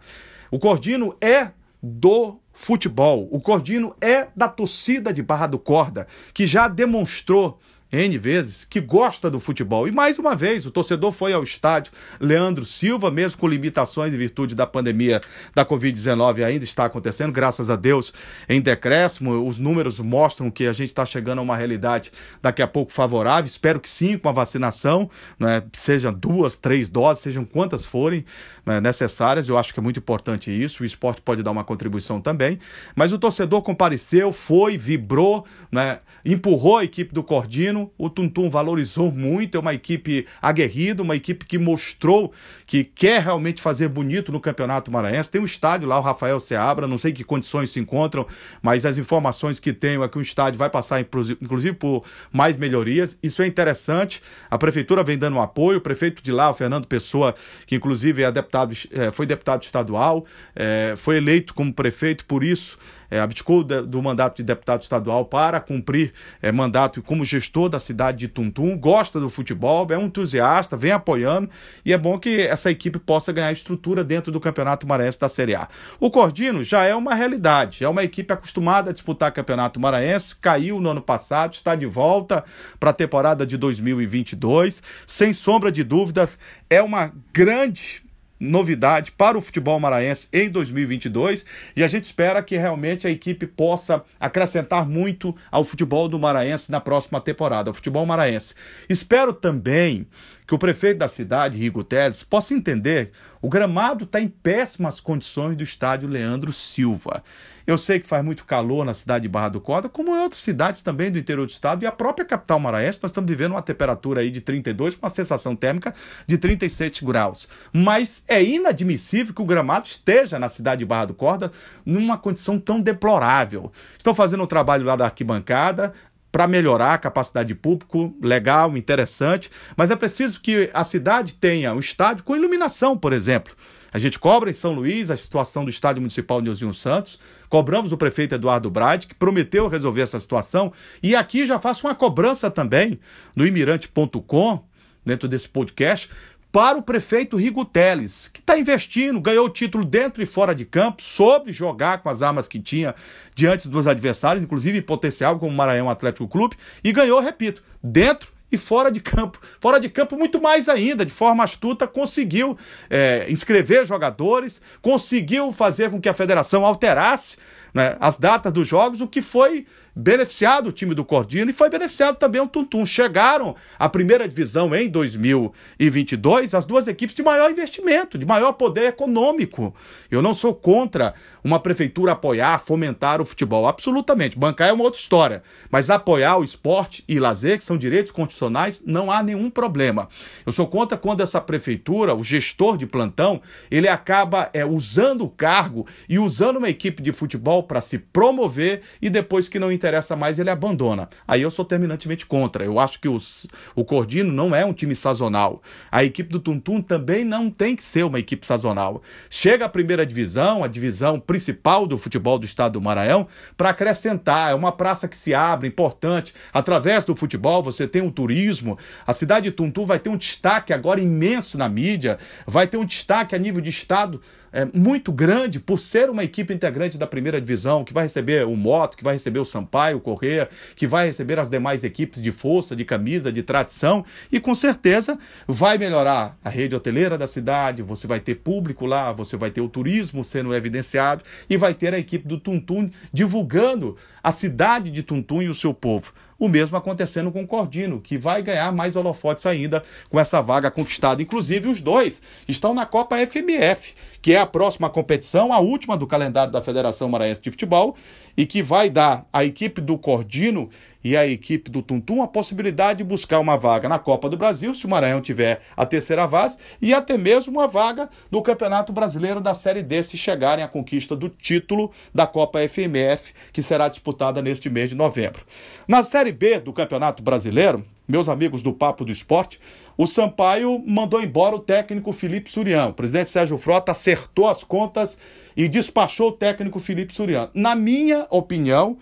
O Cordino é do futebol. O Cordino é da torcida de Barra do Corda, que já demonstrou N vezes, que gosta do futebol. E mais uma vez, o torcedor foi ao estádio. Leandro Silva, mesmo com limitações em virtude da pandemia da Covid-19, ainda está acontecendo, graças a Deus, em decréscimo. Os números mostram que a gente está chegando a uma realidade daqui a pouco favorável. Espero que sim, com a vacinação, né, sejam duas, três doses, sejam quantas forem né, necessárias. Eu acho que é muito importante isso. O esporte pode dar uma contribuição também. Mas o torcedor compareceu, foi, vibrou, né, empurrou a equipe do Cordino o Tuntum valorizou muito, é uma equipe aguerrida, uma equipe que mostrou que quer realmente fazer bonito no Campeonato Maranhense. Tem um estádio lá, o Rafael Seabra, não sei que condições se encontram, mas as informações que tenho é que o estádio vai passar, inclusive, por mais melhorias. Isso é interessante. A prefeitura vem dando um apoio, o prefeito de lá, o Fernando Pessoa, que inclusive é deputado, é, foi deputado estadual, é, foi eleito como prefeito, por isso é, abdicou do mandato de deputado estadual para cumprir é, mandato como gestor da cidade de Tuntum, gosta do futebol, é um entusiasta, vem apoiando e é bom que essa equipe possa ganhar estrutura dentro do Campeonato Maranhense da Série A. O Cordino já é uma realidade, é uma equipe acostumada a disputar Campeonato Maranhense, caiu no ano passado, está de volta para a temporada de 2022, sem sombra de dúvidas, é uma grande novidade para o futebol maranhense em 2022 e a gente espera que realmente a equipe possa acrescentar muito ao futebol do maranhense na próxima temporada, ao futebol maranhense. Espero também que o prefeito da cidade, Rigo Teles, possa entender o gramado está em péssimas condições do estádio Leandro Silva. Eu sei que faz muito calor na cidade de Barra do Corda, como em outras cidades também do interior do estado e a própria capital maranhense, nós estamos vivendo uma temperatura aí de 32 com uma sensação térmica de 37 graus. Mas é inadmissível que o gramado esteja na cidade de Barra do Corda numa condição tão deplorável. Estão fazendo um trabalho lá da arquibancada, para melhorar a capacidade de público, legal, interessante, mas é preciso que a cidade tenha um estádio com iluminação, por exemplo. A gente cobra em São Luís a situação do estádio municipal Neuzinho Santos, cobramos o prefeito Eduardo Brade, que prometeu resolver essa situação, e aqui já faço uma cobrança também no imirante.com, dentro desse podcast, para o prefeito Rigo Teles, que está investindo, ganhou o título dentro e fora de campo, soube jogar com as armas que tinha diante dos adversários, inclusive potencial como o Maranhão Atlético Clube, e ganhou, repito, dentro e fora de campo. Fora de campo, muito mais ainda, de forma astuta, conseguiu é, inscrever jogadores, conseguiu fazer com que a federação alterasse né, as datas dos jogos, o que foi beneficiado o time do Cordino e foi beneficiado também o Tuntum. Chegaram à primeira divisão em 2022 as duas equipes de maior investimento, de maior poder econômico. Eu não sou contra uma prefeitura apoiar, fomentar o futebol, absolutamente. Bancar é uma outra história, mas apoiar o esporte e lazer, que são direitos constitucionais, não há nenhum problema. Eu sou contra quando essa prefeitura, o gestor de plantão, ele acaba é, usando o cargo e usando uma equipe de futebol para se promover e depois que não interessa mais, ele abandona. Aí eu sou terminantemente contra. Eu acho que os, o Cordino não é um time sazonal. A equipe do Tuntum também não tem que ser uma equipe sazonal. Chega a primeira divisão, a divisão principal do futebol do estado do Maranhão, para acrescentar. É uma praça que se abre, importante. Através do futebol, você tem um turismo. A cidade de Tuntum vai ter um destaque agora imenso na mídia, vai ter um destaque a nível de estado é, muito grande por ser uma equipe integrante da primeira divisão, que vai receber o Moto, que vai receber o Sampaio, o Correia, que vai receber as demais equipes de força, de camisa, de tradição, e com certeza vai melhorar a rede hoteleira da cidade, você vai ter público lá, você vai ter o turismo sendo evidenciado e vai ter a equipe do Tuntum divulgando a cidade de Tuntum e o seu povo. O mesmo acontecendo com o Cordino, que vai ganhar mais holofotes ainda com essa vaga conquistada. Inclusive, os dois estão na Copa FMF, que é a próxima competição, a última do calendário da Federação Maranhense de Futebol, e que vai dar à equipe do Cordino e à equipe do Tuntum a possibilidade de buscar uma vaga na Copa do Brasil, se o Maranhão tiver a terceira vase, e até mesmo uma vaga no Campeonato Brasileiro da Série D, se chegarem à conquista do título da Copa FMF, que será disputada neste mês de novembro. Na Série B do Campeonato Brasileiro, meus amigos do Papo do Esporte, o Sampaio mandou embora o técnico Felipe Surian. O presidente Sérgio Frota acertou as contas e despachou o técnico Felipe Surian. Na minha opinião,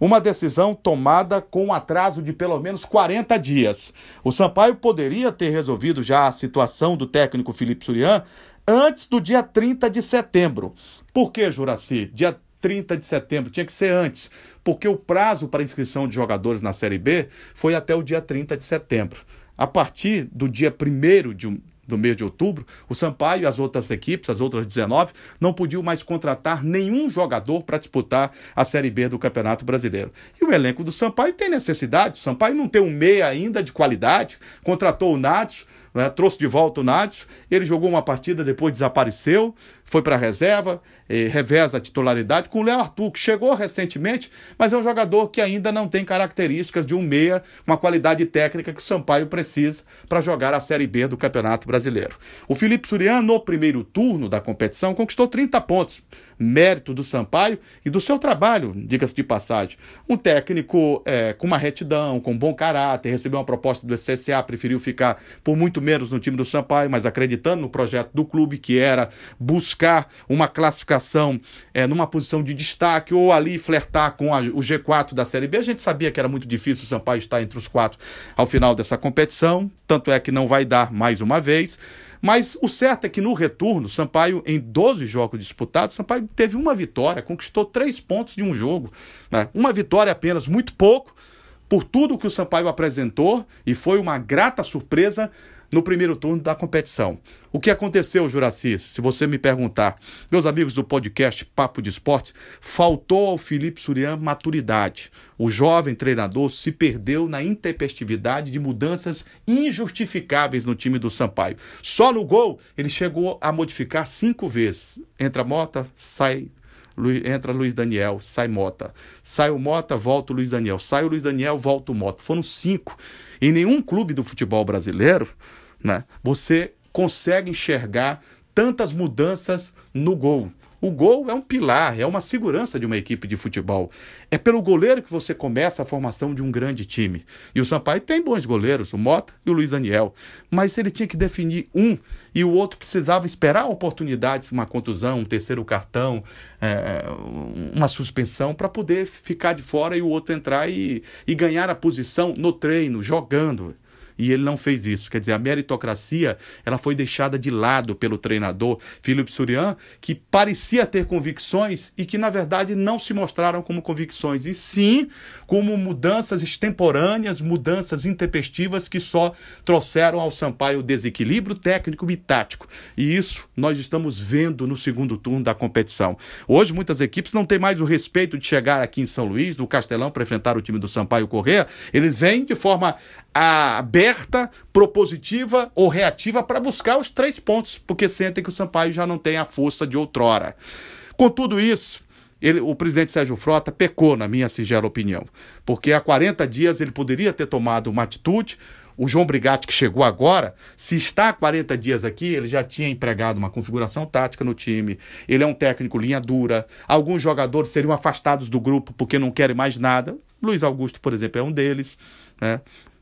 uma decisão tomada com um atraso de pelo menos 40 dias. O Sampaio poderia ter resolvido já a situação do técnico Felipe Surian antes do dia 30 de setembro. Por que, Juraci? Dia 30 de setembro, tinha que ser antes, porque o prazo para inscrição de jogadores na Série B foi até o dia 30 de setembro. A partir do dia 1 de, do mês de outubro, o Sampaio e as outras equipes, as outras 19, não podiam mais contratar nenhum jogador para disputar a Série B do Campeonato Brasileiro. E o elenco do Sampaio tem necessidade. O Sampaio não tem um meia ainda de qualidade, contratou o Nádio, né, trouxe de volta o Nádio, ele jogou uma partida, depois desapareceu, foi para a reserva, reveza a titularidade com o Léo Arthur, que chegou recentemente, mas é um jogador que ainda não tem características de um meia, uma qualidade técnica que o Sampaio precisa para jogar a Série B do Campeonato Brasileiro. O Felipe Surian, no primeiro turno da competição, conquistou 30 pontos, mérito do Sampaio e do seu trabalho, diga-se de passagem. Um técnico é, com uma retidão, com bom caráter, recebeu uma proposta do CSA, preferiu ficar por muito menos no time do Sampaio, mas acreditando no projeto do clube, que era buscar uma classificação classificação é, numa posição de destaque ou ali flertar com a, o G4 da Série B. A gente sabia que era muito difícil o Sampaio estar entre os quatro ao final dessa competição, tanto é que não vai dar mais uma vez. Mas o certo é que no retorno, Sampaio, em 12 jogos disputados, Sampaio teve uma vitória, conquistou três pontos de um jogo. Né? Uma vitória apenas, muito pouco, por tudo que o Sampaio apresentou, e foi uma grata surpresa no primeiro turno da competição. O que aconteceu, Juraci? Se você me perguntar, meus amigos do podcast Papo de Esporte, faltou ao Felipe Surian maturidade. O jovem treinador se perdeu na intempestividade de mudanças injustificáveis no time do Sampaio. Só no gol ele chegou a modificar cinco vezes. Entra Mota, sai entra Luiz Daniel, sai Mota. Sai o Mota, volta o Luiz Daniel. Sai o Luiz Daniel, volta o Mota. Foram cinco. Em nenhum clube do futebol brasileiro né, você consegue enxergar tantas mudanças no gol. O gol é um pilar, é uma segurança de uma equipe de futebol. É pelo goleiro que você começa a formação de um grande time. E o Sampaio tem bons goleiros, o Mota e o Luiz Daniel. Mas ele tinha que definir um e o outro precisava esperar oportunidades, uma contusão, um terceiro cartão, é, uma suspensão, para poder ficar de fora e o outro entrar e, e ganhar a posição no treino, jogando. E ele não fez isso. Quer dizer, a meritocracia ela foi deixada de lado pelo treinador Felipe Surian, que parecia ter convicções e que na verdade não se mostraram como convicções, e sim como mudanças extemporâneas, mudanças intempestivas que só trouxeram ao Sampaio desequilíbrio técnico e tático. E isso nós estamos vendo no segundo turno da competição. Hoje muitas equipes não têm mais o respeito de chegar aqui em São Luís, no Castelão, para enfrentar o time do Sampaio Corrêa. Eles vêm de forma aberta, propositiva ou reativa para buscar os três pontos, porque sentem que o Sampaio já não tem a força de outrora. Com tudo isso, ele, o presidente Sérgio Frota pecou, na minha singela opinião, porque há 40 dias ele poderia ter tomado uma atitude. O João Brigatti, que chegou agora, se está há 40 dias aqui, ele já tinha empregado uma configuração tática no time. Ele é um técnico linha dura. Alguns jogadores seriam afastados do grupo porque não querem mais nada. Luiz Augusto, por exemplo, é um deles. Né?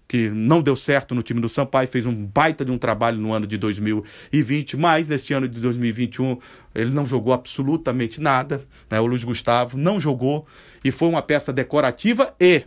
Que não deu certo no time do Sampaio, fez um baita de um trabalho no ano de 2020, mas nesse ano de 2021 ele não jogou absolutamente nada. Né? O Luiz Gustavo não jogou e foi uma peça decorativa e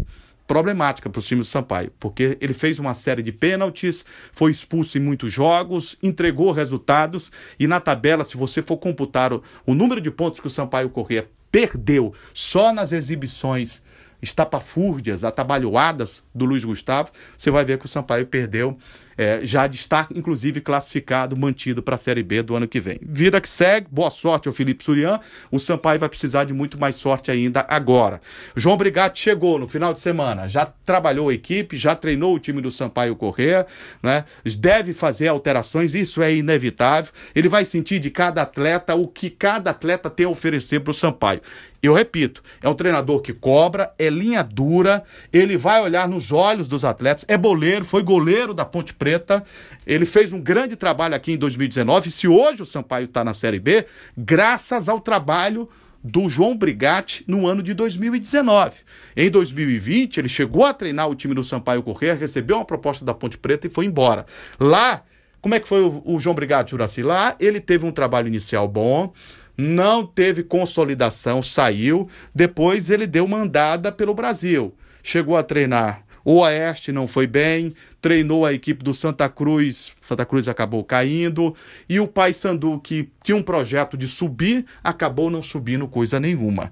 problemática para o time do Sampaio, porque ele fez uma série de pênaltis, foi expulso em muitos jogos, entregou resultados e na tabela, se você for computar o, o número de pontos que o Sampaio Corrêa perdeu só nas exibições estapafúrdias, atabalhoadas do Luiz Gustavo, você vai ver que o Sampaio perdeu é, já de estar, inclusive, classificado, mantido para a Série B do ano que vem. Vida que segue, boa sorte ao Felipe Surian. O Sampaio vai precisar de muito mais sorte ainda agora. João Brigatti chegou no final de semana, já trabalhou a equipe, já treinou o time do Sampaio Correr, né? deve fazer alterações, isso é inevitável. Ele vai sentir de cada atleta o que cada atleta tem a oferecer para o Sampaio. Eu repito, é um treinador que cobra, é linha dura, ele vai olhar nos olhos dos atletas, é boleiro, foi goleiro da Ponte Preta, ele fez um grande trabalho aqui em 2019. Se hoje o Sampaio está na Série B, graças ao trabalho do João Brigatti no ano de 2019. Em 2020, ele chegou a treinar o time do Sampaio Corrêa, recebeu uma proposta da Ponte Preta e foi embora. Lá, como é que foi o, o João Brigatti, Juraci? Lá, ele teve um trabalho inicial bom, não teve consolidação, saiu. Depois ele deu uma andada pelo Brasil. Chegou a treinar o Oeste não foi bem, treinou a equipe do Santa Cruz, Santa Cruz acabou caindo, e o Paysandu, que tinha um projeto de subir, acabou não subindo coisa nenhuma.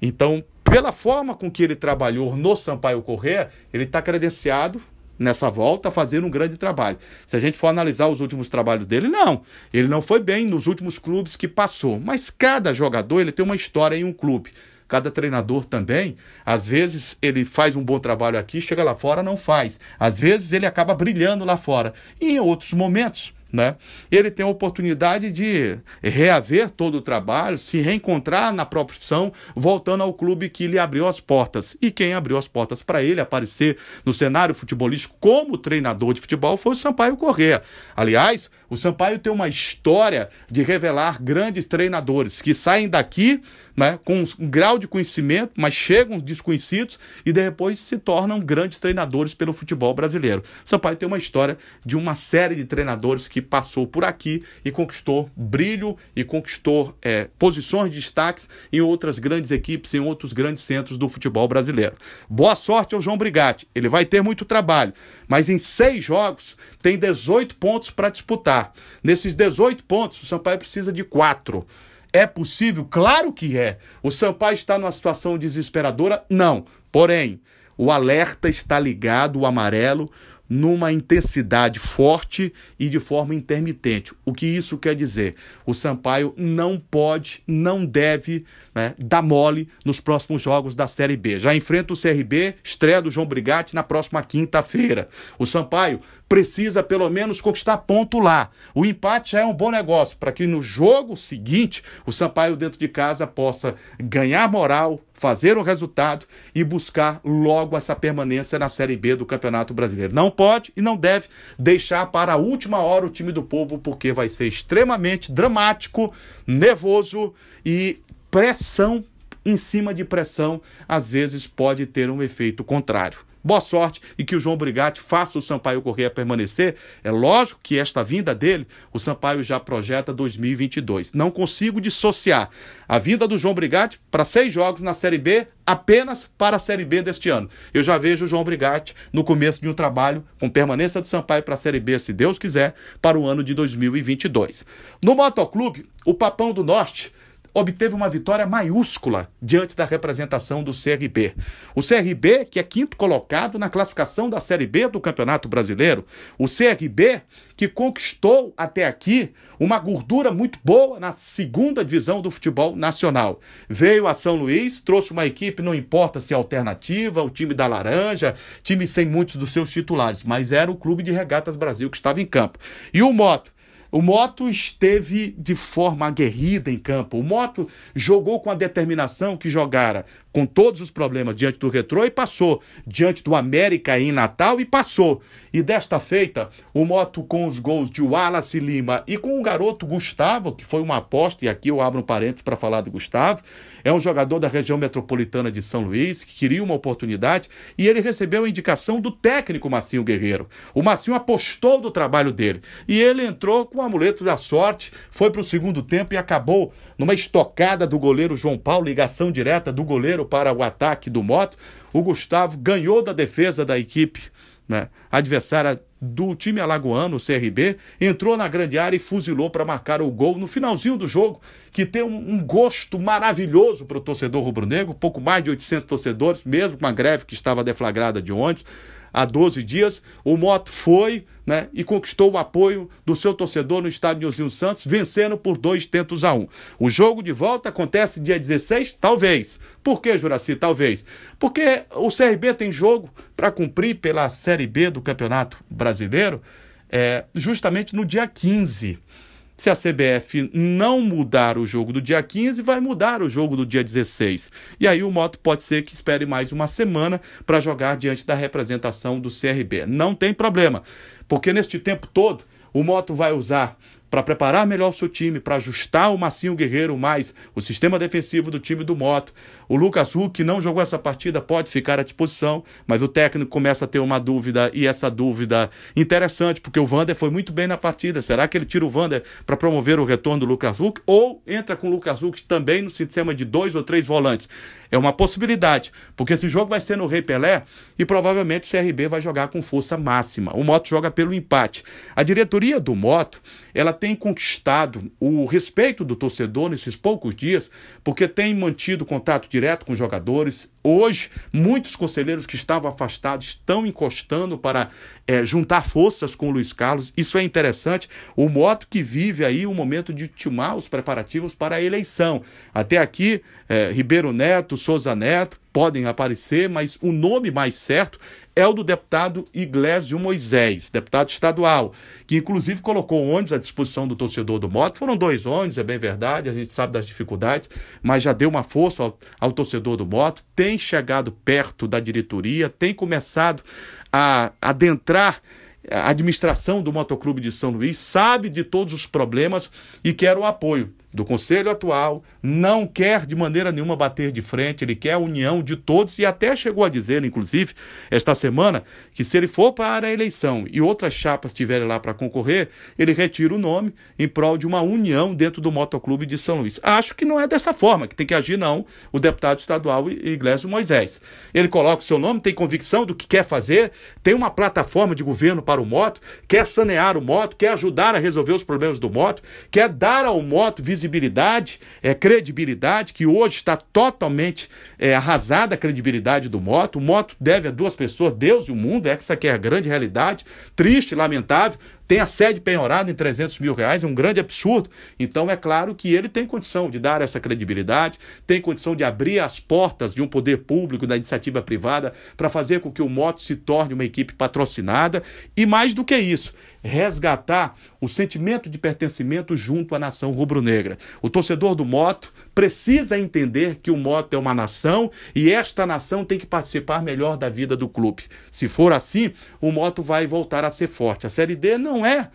Então, pela forma com que ele trabalhou no Sampaio Corrêa, ele está credenciado nessa volta fazer um grande trabalho. Se a gente for analisar os últimos trabalhos dele, não. Ele não foi bem nos últimos clubes que passou. Mas cada jogador ele tem uma história em um clube. Cada treinador também, às vezes ele faz um bom trabalho aqui, chega lá fora não faz. Às vezes ele acaba brilhando lá fora. E em outros momentos né? Ele tem a oportunidade de reaver todo o trabalho, se reencontrar na profissão, voltando ao clube que lhe abriu as portas. E quem abriu as portas para ele aparecer no cenário futebolístico como treinador de futebol foi o Sampaio Corrêa. Aliás, o Sampaio tem uma história de revelar grandes treinadores que saem daqui né, com um grau de conhecimento, mas chegam desconhecidos e depois se tornam grandes treinadores pelo futebol brasileiro. Sampaio tem uma história de uma série de treinadores que passou por aqui e conquistou brilho e conquistou é, posições de destaques em outras grandes equipes, em outros grandes centros do futebol brasileiro. Boa sorte ao João Brigatti. Ele vai ter muito trabalho, mas em seis jogos tem 18 pontos para disputar. Nesses 18 pontos, o Sampaio precisa de quatro. É possível? Claro que é. O Sampaio está numa situação desesperadora? Não. Porém, o alerta está ligado, o amarelo, numa intensidade forte e de forma intermitente. O que isso quer dizer? O Sampaio não pode, não deve né, dar mole nos próximos jogos da Série B. Já enfrenta o CRB, estreia do João Brigatti na próxima quinta-feira. O Sampaio precisa pelo menos conquistar ponto lá. O empate já é um bom negócio para que no jogo seguinte o Sampaio dentro de casa possa ganhar moral, fazer o resultado e buscar logo essa permanência na Série B do Campeonato Brasileiro. Não pode e não deve deixar para a última hora o time do povo, porque vai ser extremamente dramático, nervoso e pressão em cima de pressão, às vezes pode ter um efeito contrário. Boa sorte e que o João Brigatti faça o Sampaio Correia permanecer. É lógico que esta vinda dele, o Sampaio já projeta 2022. Não consigo dissociar a vinda do João Brigatti para seis jogos na Série B apenas para a Série B deste ano. Eu já vejo o João Brigatti no começo de um trabalho com permanência do Sampaio para a Série B, se Deus quiser, para o ano de 2022. No Motoclube, o Papão do Norte obteve uma vitória maiúscula diante da representação do CRB. O CRB, que é quinto colocado na classificação da Série B do Campeonato Brasileiro, o CRB que conquistou até aqui uma gordura muito boa na segunda divisão do futebol nacional. Veio a São Luís, trouxe uma equipe, não importa se é alternativa, o time da Laranja, time sem muitos dos seus titulares, mas era o Clube de Regatas Brasil que estava em campo. E o Moto o Moto esteve de forma aguerrida em campo. O Moto jogou com a determinação que jogara com todos os problemas diante do Retrô e passou. Diante do América em Natal e passou. E desta feita, o Moto com os gols de Wallace Lima e com o garoto Gustavo, que foi uma aposta, e aqui eu abro um parênteses para falar do Gustavo, é um jogador da região metropolitana de São Luís, que queria uma oportunidade, e ele recebeu a indicação do técnico Massinho Guerreiro. O Massinho apostou do trabalho dele. E ele entrou com o amuleto da sorte, foi para o segundo tempo e acabou numa estocada do goleiro João Paulo, ligação direta do goleiro para o ataque do Moto. O Gustavo ganhou da defesa da equipe né, adversária do time alagoano, o CRB, entrou na grande área e fuzilou para marcar o gol no finalzinho do jogo, que tem um, um gosto maravilhoso para o torcedor rubro-negro, pouco mais de 800 torcedores, mesmo com a greve que estava deflagrada de ônibus há 12 dias. O Moto foi né, e conquistou o apoio do seu torcedor no estádio Nilzinho Santos, vencendo por dois tentos a um. O jogo de volta acontece dia 16? Talvez. Por que, Juraci? Talvez. Porque o CRB tem jogo para cumprir pela Série B do Campeonato Brasileiro é, justamente no dia 15. Se a CBF não mudar o jogo do dia 15, vai mudar o jogo do dia 16. E aí o Moto pode ser que espere mais uma semana para jogar diante da representação do CRB. Não tem problema, porque neste tempo todo o Moto vai usar para preparar melhor o seu time, para ajustar o Massinho Guerreiro mais o sistema defensivo do time do Moto. O Lucas Huck, que não jogou essa partida, pode ficar à disposição, mas o técnico começa a ter uma dúvida, e essa dúvida interessante, porque o Vander foi muito bem na partida. Será que ele tira o Vander para promover o retorno do Lucas Huck? Ou entra com o Lucas Huck também no sistema de dois ou três volantes? É uma possibilidade, porque esse jogo vai ser no Rei Pelé e provavelmente o CRB vai jogar com força máxima. O Moto joga pelo empate. A diretoria do Moto, ela tem conquistado o respeito do torcedor nesses poucos dias, porque tem mantido contato direto com os jogadores. Hoje, muitos conselheiros que estavam afastados estão encostando para é, juntar forças com o Luiz Carlos. Isso é interessante. O Moto que vive aí o momento de ultimar os preparativos para a eleição. Até aqui, é, Ribeiro Neto, Souza Neto podem aparecer, mas o nome mais certo é o do deputado Iglesio Moisés, deputado estadual, que inclusive colocou ônibus à disposição do torcedor do Moto. Foram dois ônibus, é bem verdade, a gente sabe das dificuldades, mas já deu uma força ao, ao torcedor do Moto, tem chegado perto da diretoria, tem começado a adentrar a administração do Motoclube de São Luís, sabe de todos os problemas e quer o apoio do Conselho atual, não quer de maneira nenhuma bater de frente, ele quer a união de todos e até chegou a dizer, inclusive, esta semana, que se ele for para a eleição e outras chapas estiverem lá para concorrer, ele retira o nome em prol de uma união dentro do Motoclube de São Luís. Acho que não é dessa forma que tem que agir, não, o deputado estadual Iglesias Moisés. Ele coloca o seu nome, tem convicção do que quer fazer, tem uma plataforma de governo para o moto, quer sanear o moto, quer ajudar a resolver os problemas do moto, quer dar ao moto visibilidade visibilidade, é, credibilidade, que hoje está totalmente é, arrasada a credibilidade do moto. O moto deve a duas pessoas, Deus e o mundo, essa que é a grande realidade, triste, lamentável, tem a sede penhorada em 300 mil reais, é um grande absurdo. Então é claro que ele tem condição de dar essa credibilidade, tem condição de abrir as portas de um poder público, da iniciativa privada, para fazer com que o Moto se torne uma equipe patrocinada e mais do que isso, resgatar o sentimento de pertencimento junto à nação rubro-negra. O torcedor do Moto precisa entender que o Moto é uma nação e esta nação tem que participar melhor da vida do clube. Se for assim, o Moto vai voltar a ser forte. A Série D não é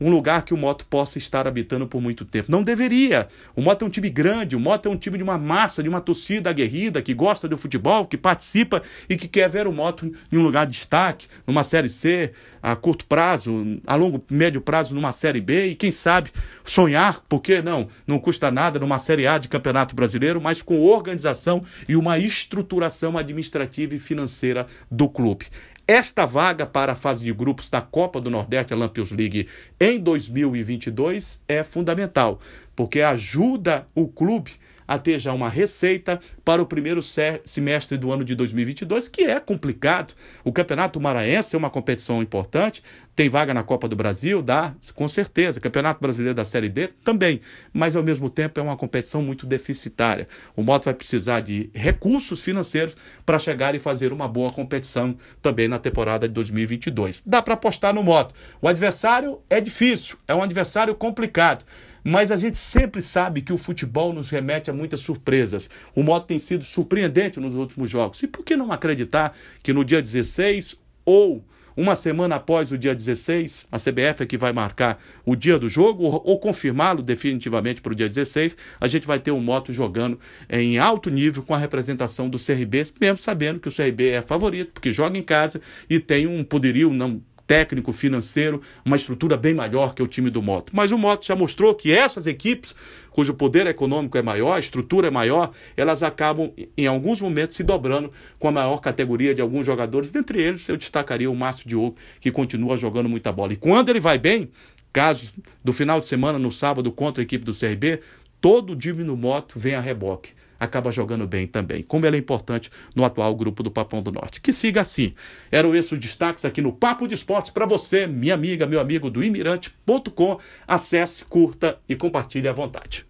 um lugar que o Moto possa estar habitando por muito tempo. Não deveria. O Moto é um time grande, o Moto é um time de uma massa, de uma torcida aguerrida, que gosta do futebol, que participa e que quer ver o Moto em um lugar de destaque, numa Série C, a curto prazo, a longo, médio prazo, numa Série B e quem sabe sonhar, por que não? Não custa nada numa Série A de Campeonato Brasileiro, mas com organização e uma estruturação administrativa e financeira do clube. Esta vaga para a fase de grupos da Copa do Nordeste, a Lampions League, em 2022 é fundamental, porque ajuda o clube a ter já uma receita para o primeiro semestre do ano de 2022, que é complicado. O Campeonato Maranhense é uma competição importante, tem vaga na Copa do Brasil, dá, com certeza. Campeonato Brasileiro da Série D também, mas ao mesmo tempo é uma competição muito deficitária. O Moto vai precisar de recursos financeiros para chegar e fazer uma boa competição também na temporada de 2022. Dá para apostar no Moto. O adversário é difícil, é um adversário complicado. Mas a gente sempre sabe que o futebol nos remete a muitas surpresas. O modo tem sido surpreendente nos últimos jogos. E por que não acreditar que no dia 16 ou uma semana após o dia 16, a CBF é que vai marcar o dia do jogo ou, ou confirmá-lo definitivamente para o dia 16, a gente vai ter um moto jogando em alto nível com a representação do CRB, mesmo sabendo que o CRB é favorito, porque joga em casa e tem um poderio não técnico, financeiro, uma estrutura bem maior que o time do Moto. Mas o Moto já mostrou que essas equipes, cujo poder econômico é maior, a estrutura é maior, elas acabam, em alguns momentos, se dobrando com a maior categoria de alguns jogadores. Dentre eles, eu destacaria o Márcio Diogo, que continua jogando muita bola. E quando ele vai bem, caso do final de semana, no sábado, contra a equipe do CRB, todo Divino Moto vem a reboque acaba jogando bem também, como ele é importante no atual grupo do Papão do Norte. Que siga assim. Eram esses os destaques aqui no Papo de Esportes para você, minha amiga, meu amigo do imirante.com. Acesse, curta e compartilhe à vontade.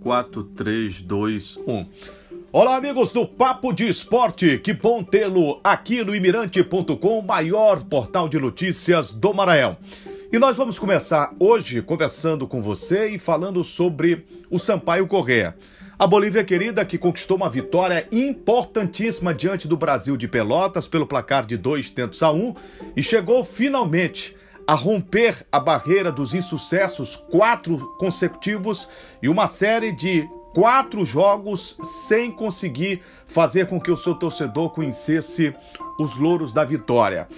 Quatro, três, dois, um. Olá, amigos do Papo de Esporte. Que bom tê-lo aqui no Imirante.com, maior portal de notícias do Maranhão. E nós vamos começar hoje conversando com você e falando sobre o Sampaio Correa. A Bolívia querida que conquistou uma vitória importantíssima diante do Brasil de Pelotas pelo placar de dois tentos a um e chegou finalmente a romper a barreira dos insucessos, quatro consecutivos e uma série de quatro jogos sem conseguir fazer com que o seu torcedor conhecesse os louros da vitória.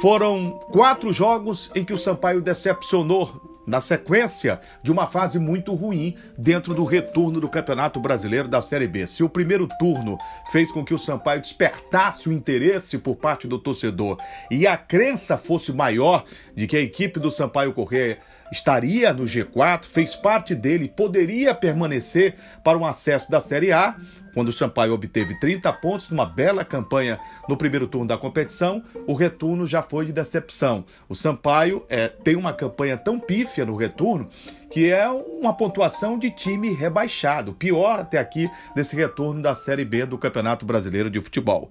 Foram quatro jogos em que o Sampaio decepcionou na sequência de uma fase muito ruim dentro do retorno do Campeonato Brasileiro da Série B. Se o primeiro turno fez com que o Sampaio despertasse o interesse por parte do torcedor e a crença fosse maior de que a equipe do Sampaio Correia estaria no G4, fez parte dele, poderia permanecer para um acesso da Série A, quando o Sampaio obteve 30 pontos numa bela campanha no primeiro turno da competição, o retorno já foi de decepção. O Sampaio é, tem uma campanha tão pífia no retorno que é uma pontuação de time rebaixado, pior até aqui desse retorno da Série B do Campeonato Brasileiro de Futebol.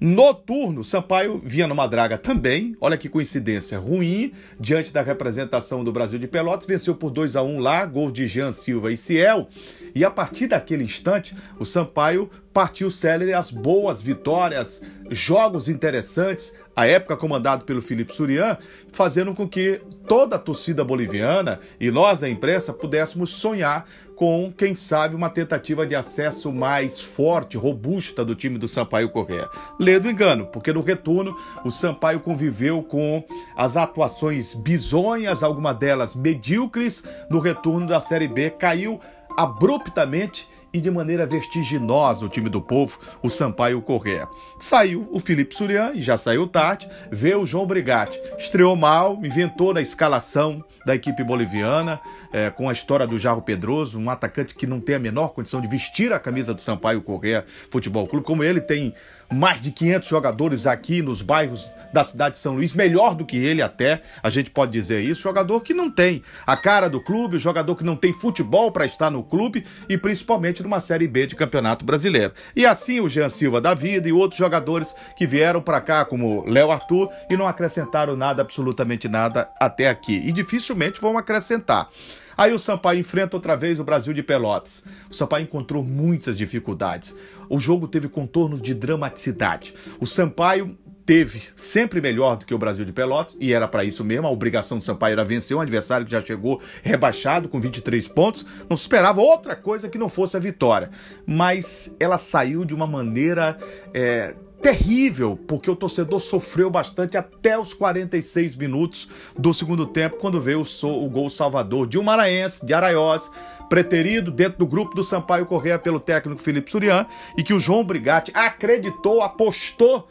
Noturno, Sampaio vinha numa draga também, olha que coincidência ruim, diante da representação do Brasil de Pelotas, venceu por 2 a 1 lá, gol de Jean Silva e Ciel, e a partir daquele instante, o Sampaio partiu célere as boas vitórias, jogos interessantes, a época comandado pelo Felipe Surian, fazendo com que toda a torcida boliviana e nós da imprensa pudéssemos sonhar com, quem sabe, uma tentativa de acesso mais forte, robusta do time do Sampaio Correa. Lê do engano, porque no retorno o Sampaio conviveu com as atuações bizonhas, algumas delas medíocres, no retorno da Série B, caiu abruptamente e de maneira vertiginosa o time do povo, o Sampaio Correa. Saiu o Felipe Surian e já saiu tarde, veio o João Brigatti. Estreou mal, inventou na escalação da equipe boliviana, é, com a história do Jarro Pedroso, um atacante que não tem a menor condição de vestir a camisa do Sampaio Correa Futebol Clube, como ele tem mais de 500 jogadores aqui nos bairros da cidade de São Luís, melhor do que ele até, a gente pode dizer isso, jogador que não tem a cara do clube, jogador que não tem futebol para estar no clube e principalmente numa Série B de Campeonato Brasileiro. E assim o Jean Silva da vida e outros jogadores que vieram para cá, como Léo Arthur, e não acrescentaram nada, absolutamente nada até aqui. E dificilmente vão acrescentar. Aí o Sampaio enfrenta outra vez o Brasil de Pelotas. O Sampaio encontrou muitas dificuldades. O jogo teve contorno de dramaticidade. O Sampaio teve sempre melhor do que o Brasil de Pelotas, e era para isso mesmo, a obrigação do Sampaio era vencer um adversário que já chegou rebaixado com 23 pontos, não se esperava outra coisa que não fosse a vitória. Mas ela saiu de uma maneira é, terrível, porque o torcedor sofreu bastante até os 46 minutos do segundo tempo, quando veio o, o gol salvador de um maranhense, de Araiós, preterido dentro do grupo do Sampaio Correia pelo técnico Felipe Surian, e que o João Brigatti acreditou, apostou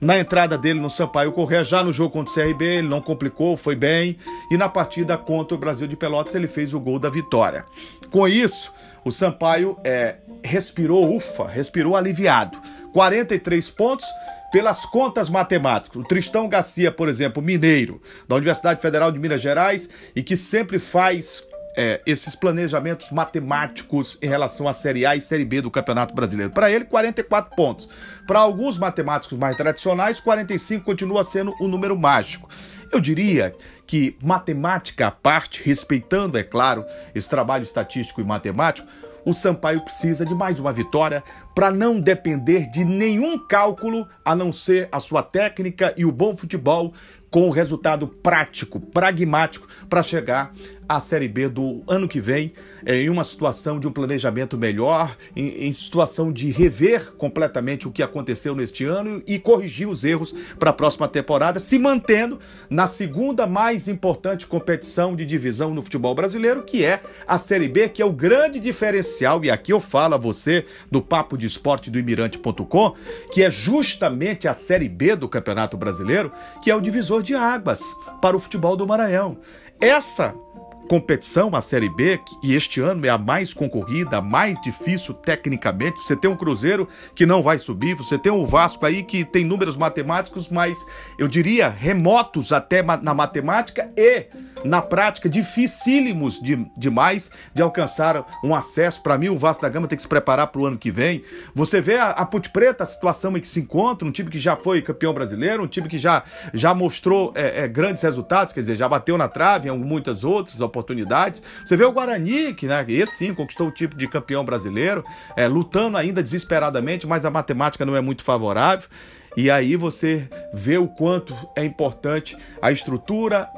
na entrada dele no Sampaio Correia, já no jogo contra o CRB, ele não complicou, foi bem. E na partida contra o Brasil de Pelotas, ele fez o gol da vitória. Com isso, o Sampaio é, respirou, ufa, respirou aliviado. 43 pontos pelas contas matemáticas. O Tristão Garcia, por exemplo, mineiro, da Universidade Federal de Minas Gerais, e que sempre faz é, esses planejamentos matemáticos em relação à Série A e Série B do Campeonato Brasileiro. Para ele, 44 pontos. Para alguns matemáticos mais tradicionais, 45 continua sendo um número mágico. Eu diria que matemática à parte, respeitando, é claro, esse trabalho estatístico e matemático, o Sampaio precisa de mais uma vitória para não depender de nenhum cálculo a não ser a sua técnica e o bom futebol com o resultado prático, pragmático para chegar à Série B do ano que vem é, em uma situação de um planejamento melhor, em, em, situação de rever completamente o que aconteceu neste ano e corrigir os erros para a próxima temporada, se mantendo na segunda mais importante competição de divisão no futebol brasileiro, que é a Série B, que é o grande diferencial, e aqui eu falo a você do Papo de Esporte do Imirante.com, que é justamente a Série B do Campeonato Brasileiro, que é o divisor de águas para o futebol do Maranhão. Essa competição, a Série B, que este ano é a mais concorrida, a mais difícil tecnicamente. Você tem um Cruzeiro que não vai subir, você tem o Vasco aí que tem números matemáticos, mas eu diria remotos até na matemática e na prática dificílimos de, demais de alcançar um acesso. Para mim, o Vasco da Gama tem que se preparar para o ano que vem. Você vê a, a Ponte Preta, a situação em que se encontra, um time que já foi campeão brasileiro, um time que já, já mostrou é, é, grandes resultados, quer dizer, já bateu na trave em muitas outras oportunidades. Você vê o Guarani, que né, esse sim conquistou o tipo de campeão brasileiro, é, lutando ainda desesperadamente, mas a matemática não é muito favorável. E aí você vê o quanto é importante a estrutura,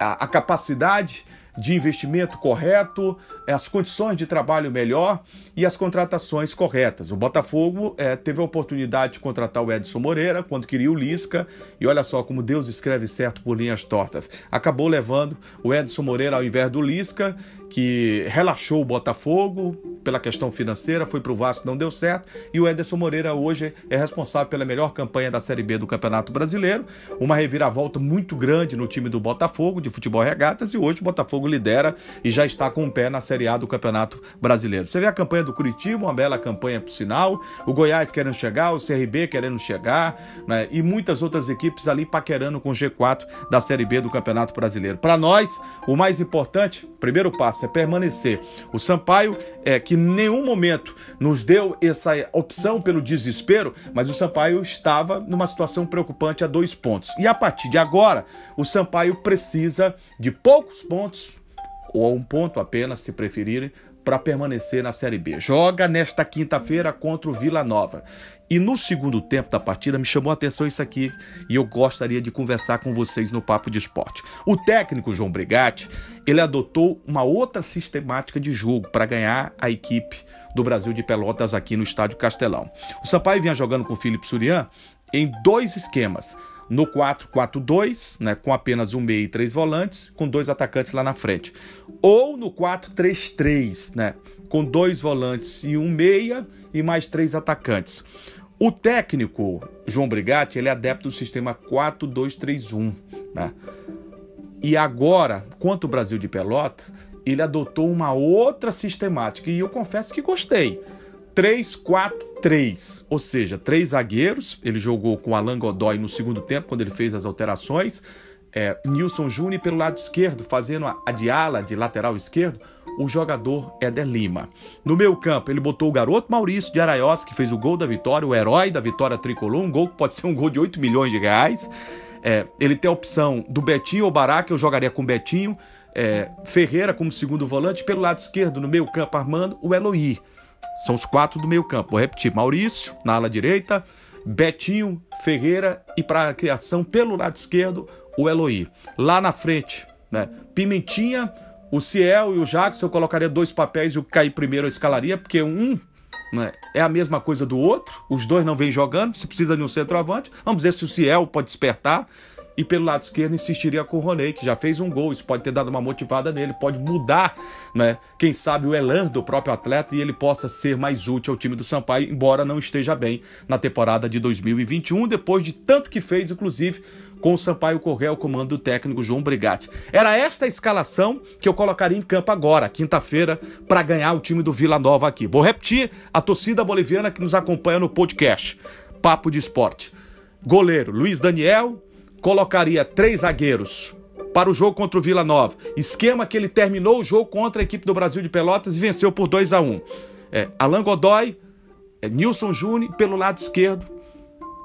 a, a capacidade de investimento correto, as condições de trabalho melhor e as contratações corretas. O Botafogo é, teve a oportunidade de contratar o Edson Moreira quando queria o Lisca, e olha só como Deus escreve certo por linhas tortas. Acabou levando o Edson Moreira ao invés do Lisca, que relaxou o Botafogo pela questão financeira, foi para o Vasco, não deu certo, e o Ederson Moreira hoje é responsável pela melhor campanha da Série B do Campeonato Brasileiro, uma reviravolta muito grande no time do Botafogo, de futebol regatas, e hoje o Botafogo lidera e já está com o pé na Série A do Campeonato Brasileiro. Você vê a campanha do Curitiba, uma bela campanha por sinal, o Goiás querendo chegar, o CRB querendo chegar, né, e muitas outras equipes ali paquerando com o G4 da Série B do Campeonato Brasileiro. Para nós, o mais importante, primeiro passo, é permanecer. O Sampaio é que em nenhum momento nos deu essa opção pelo desespero, mas o Sampaio estava numa situação preocupante a dois pontos. E a partir de agora, o Sampaio precisa de poucos pontos ou um ponto apenas, se preferirem, para permanecer na Série B. Joga nesta quinta-feira contra o Vila Nova. E no segundo tempo da partida me chamou a atenção isso aqui e eu gostaria de conversar com vocês no Papo de Esporte. O técnico João Brigatti, ele adotou uma outra sistemática de jogo para ganhar a equipe do Brasil de Pelotas aqui no Estádio Castelão. O Sampaio vinha jogando com o Felipe Surian em dois esquemas no 4-4-2, né, com apenas um meia e três volantes, com dois atacantes lá na frente. Ou no 4-3-3, né, com dois volantes e um meia e mais três atacantes. O técnico João Brigatti, ele é adepto do sistema 4-2-3-1, né? E agora, quanto o Brasil de Pelotas, ele adotou uma outra sistemática e eu confesso que gostei. 3-4-3, ou seja, três zagueiros. Ele jogou com Alan Godoy no segundo tempo, quando ele fez as alterações. É, Nilson Júnior pelo lado esquerdo, fazendo a, a de ala, de lateral esquerdo. o jogador Éder Lima. No meio campo, ele botou o garoto Maurício de Araiós, que fez o gol da vitória, o herói da vitória tricolor, um gol que pode ser um gol de 8 milhões de reais. É, ele tem a opção do Betinho ou Bará, eu jogaria com Betinho, é, Ferreira como segundo volante, pelo lado esquerdo, no meio campo, armando o Eloy. São os quatro do meio campo. Vou repetir: Maurício na ala direita, Betinho, Ferreira e para a criação pelo lado esquerdo, o Eloy. Lá na frente, né? Pimentinha, o Ciel e o Jackson, eu colocaria dois papéis e o que primeiro eu escalaria, porque um né, é a mesma coisa do outro, os dois não vêm jogando, se precisa de um centroavante. Vamos ver se o Ciel pode despertar. E pelo lado esquerdo insistiria com o Roney, que já fez um gol. Isso pode ter dado uma motivada nele, pode mudar, né? Quem sabe o elan do próprio atleta e ele possa ser mais útil ao time do Sampaio, embora não esteja bem na temporada de 2021, depois de tanto que fez, inclusive, com o Sampaio Correia ao comando do técnico João Brigatti. Era esta a escalação que eu colocaria em campo agora, quinta-feira, para ganhar o time do Vila Nova aqui. Vou repetir a torcida boliviana que nos acompanha no podcast. Papo de Esporte. Goleiro Luiz Daniel, colocaria três zagueiros para o jogo contra o Vila Nova. Esquema que ele terminou o jogo contra a equipe do Brasil de Pelotas e venceu por 2 a 1 é, Alan Godoy, é, Nilson Júnior, pelo lado esquerdo,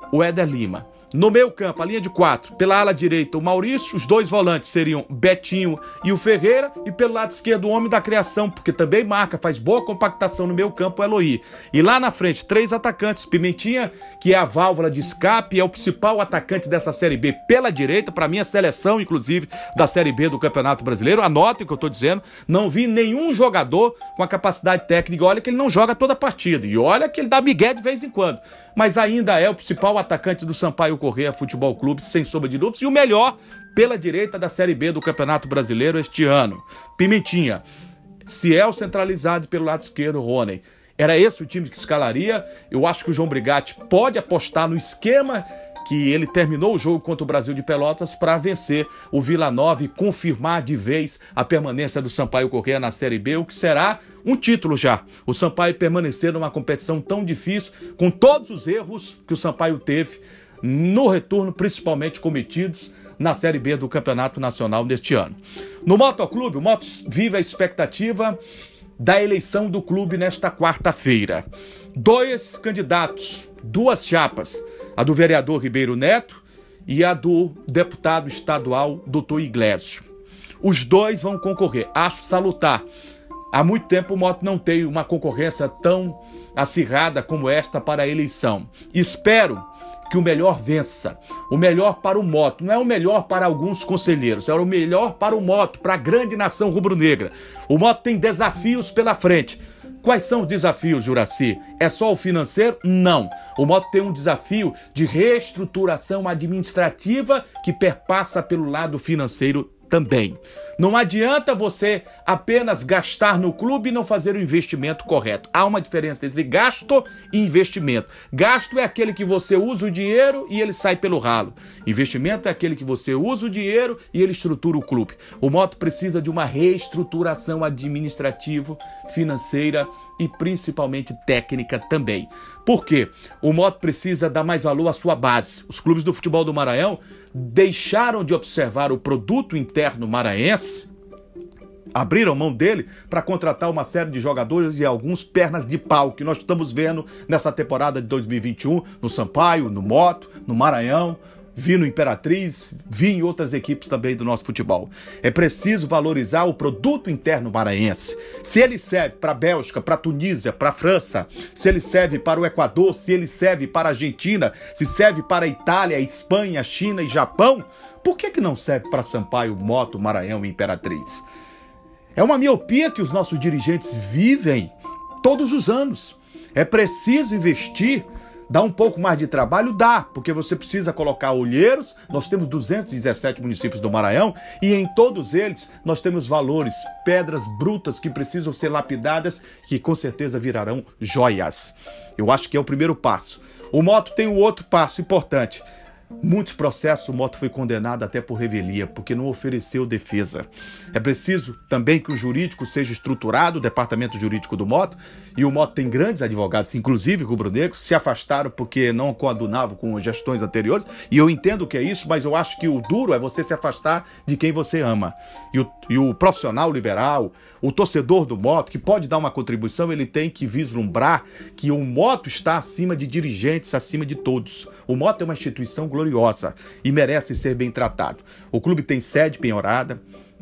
o Éder Lima. No meio campo, a linha de quatro, pela ala direita, o Maurício, os dois volantes seriam Betinho e o Ferreira, e pelo lado esquerdo, o homem da criação, porque também marca, faz boa compactação no meio campo, o Eloy. E lá na frente, três atacantes, Pimentinha, que é a válvula de escape, é o principal atacante dessa Série B pela direita, para mim a seleção, inclusive, da Série B do Campeonato Brasileiro. Anote o que eu estou dizendo, não vi nenhum jogador com a capacidade técnica, olha que ele não joga toda a partida, e olha que ele dá migué de vez em quando, mas ainda é o principal atacante do Sampaio Correia Futebol Clube, sem sombra de dúvidas, e o melhor pela direita da Série B do Campeonato Brasileiro este ano. Pimentinha, Ciel centralizado pelo lado esquerdo, Rony. Era esse o time que escalaria. Eu acho que o João Brigatti pode apostar no esquema que ele terminou o jogo contra o Brasil de Pelotas para vencer o Vila Nova e confirmar de vez a permanência do Sampaio Correia na Série B, o que será um título já. O Sampaio permanecer numa competição tão difícil, com todos os erros que o Sampaio teve no retorno, principalmente cometidos na Série B do Campeonato Nacional neste ano. No Motoclube, o Motos vive a expectativa da eleição do clube nesta quarta-feira. Dois candidatos, duas chapas, a do vereador Ribeiro Neto e a do deputado estadual Doutor Iglesio. Os dois vão concorrer. Acho salutar. Há muito tempo o Moto não tem uma concorrência tão acirrada como esta para a eleição. Espero que o melhor vença. O melhor para o moto. Não é o melhor para alguns conselheiros, é o melhor para o moto, para a grande nação rubro-negra. O moto tem desafios pela frente. Quais são os desafios, Juraci? É só o financeiro? Não. O moto tem um desafio de reestruturação administrativa que perpassa pelo lado financeiro também. Não adianta você apenas gastar no clube e não fazer o investimento correto. Há uma diferença entre gasto e investimento. Gasto é aquele que você usa o dinheiro e ele sai pelo ralo. Investimento é aquele que você usa o dinheiro e ele estrutura o clube. O Moto precisa de uma reestruturação administrativa, financeira e principalmente técnica também. Por quê? O Moto precisa dar mais valor à sua base. Os clubes do futebol do Maranhão deixaram de observar o produto interno maranhense abriram mão dele para contratar uma série de jogadores e alguns pernas de pau que nós estamos vendo nessa temporada de 2021 no Sampaio, no Moto, no Maranhão, vi no Imperatriz, vi em outras equipes também do nosso futebol. É preciso valorizar o produto interno maranhense. Se ele serve para a Bélgica, para a Tunísia, para a França, se ele serve para o Equador, se ele serve para a Argentina, se serve para a Itália, Espanha, China e Japão, por que, que não serve para Sampaio, Moto, Maranhão e Imperatriz? É uma miopia que os nossos dirigentes vivem todos os anos. É preciso investir Dá um pouco mais de trabalho? Dá, porque você precisa colocar olheiros. Nós temos 217 municípios do Maranhão e em todos eles nós temos valores, pedras brutas que precisam ser lapidadas, que com certeza virarão joias. Eu acho que é o primeiro passo. O moto tem um outro passo importante. Muitos processos Moto foi condenado até por revelia, porque não ofereceu defesa. É preciso também que o jurídico seja estruturado, o departamento jurídico do Moto, e o Moto tem grandes advogados, inclusive rubro-negros, se afastaram porque não coadunavam com gestões anteriores, e eu entendo que é isso, mas eu acho que o duro é você se afastar de quem você ama. E o, e o profissional liberal, o torcedor do Moto, que pode dar uma contribuição, ele tem que vislumbrar que o Moto está acima de dirigentes, acima de todos. O Moto é uma instituição gloriosa e merece ser bem tratado. O clube tem sede penhorada,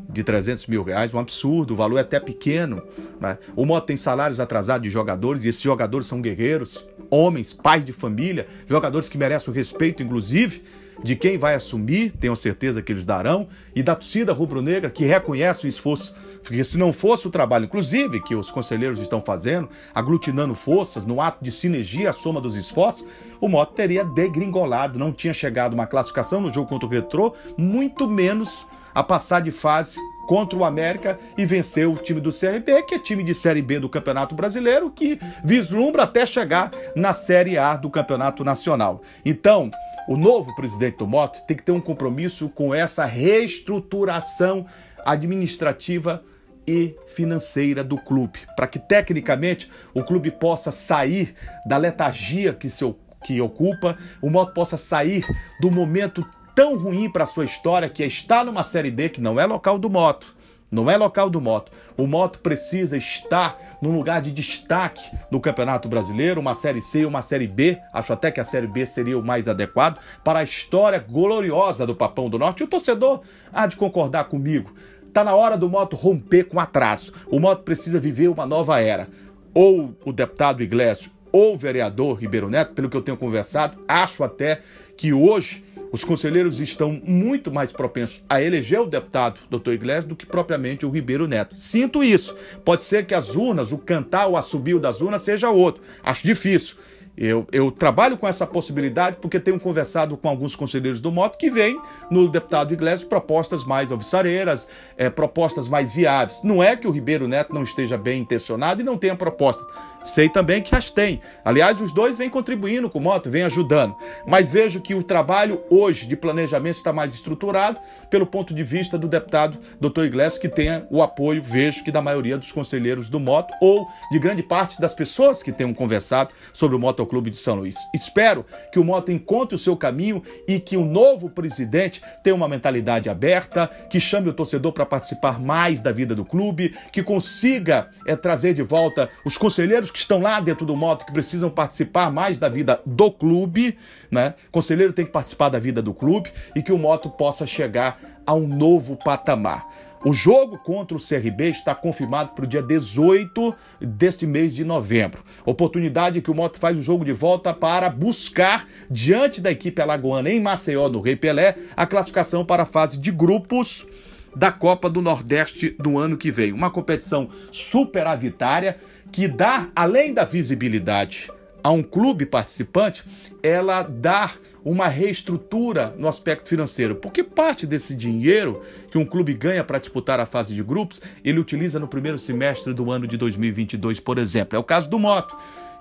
de 300 mil reais, um absurdo, o valor é até pequeno. Né? O Moto tem salários atrasados de jogadores, e esses jogadores são guerreiros, homens, pais de família, jogadores que merecem o respeito, inclusive, de quem vai assumir, tenho certeza que eles darão, e da torcida rubro-negra que reconhece o esforço. Porque se não fosse o trabalho, inclusive, que os conselheiros estão fazendo, aglutinando forças no ato de sinergia, a soma dos esforços, o Moto teria degringolado, não tinha chegado uma classificação no jogo contra o Retrô, muito menos a passar de fase contra o América e vencer o time do CRB, que é time de Série B do Campeonato Brasileiro, que vislumbra até chegar na Série A do Campeonato Nacional. Então, o novo presidente do Moto tem que ter um compromisso com essa reestruturação administrativa e financeira do clube, para que tecnicamente o clube possa sair da letargia que se que ocupa, o Moto possa sair do momento tão ruim para sua história que é estar numa Série D que não é local do moto. Não é local do moto. O moto precisa estar num lugar de destaque no Campeonato Brasileiro, uma Série C, uma Série B. Acho até que a Série B seria o mais adequado para a história gloriosa do Papão do Norte. E o torcedor há de concordar comigo. Está na hora do moto romper com atraso. O moto precisa viver uma nova era. Ou o deputado Iglesias ou o vereador Ribeiro Neto, pelo que eu tenho conversado, acho até que hoje os conselheiros estão muito mais propensos a eleger o deputado Dr. Iglesias do que propriamente o Ribeiro Neto. Sinto isso. Pode ser que as urnas, o cantar, o assobio das urnas seja outro. Acho difícil. Eu, eu, trabalho com essa possibilidade porque tenho conversado com alguns conselheiros do Moto que veem no deputado Iglesias propostas mais alvissareiras, é, propostas mais viáveis. Não é que o Ribeiro Neto não esteja bem intencionado e não tenha proposta. Sei também que as tem. Aliás, os dois vêm contribuindo com o Moto, vêm ajudando. Mas vejo que o trabalho hoje de planejamento está mais estruturado pelo ponto de vista do deputado Dr. Iglesias, que tenha o apoio, vejo que da maioria dos conselheiros do Moto ou de grande parte das pessoas que tenham conversado sobre o Motoclube de São Luís. Espero que o Moto encontre o seu caminho e que o novo presidente tenha uma mentalidade aberta, que chame o torcedor para participar mais da vida do clube, que consiga é, trazer de volta os conselheiros que estão lá dentro do moto, que precisam participar mais da vida do clube, né? Conselheiro tem que participar da vida do clube e que o moto possa chegar a um novo patamar. O jogo contra o CRB está confirmado para o dia 18 deste mês de novembro. Oportunidade que o Moto faz o jogo de volta para buscar, diante da equipe alagoana em Maceió, no Rei Pelé, a classificação para a fase de grupos da Copa do Nordeste do ano que vem. Uma competição superavitária que dá, além da visibilidade a um clube participante, ela dá uma reestrutura no aspecto financeiro, porque parte desse dinheiro que um clube ganha para disputar a fase de grupos, ele utiliza no primeiro semestre do ano de 2022, por exemplo. É o caso do Moto,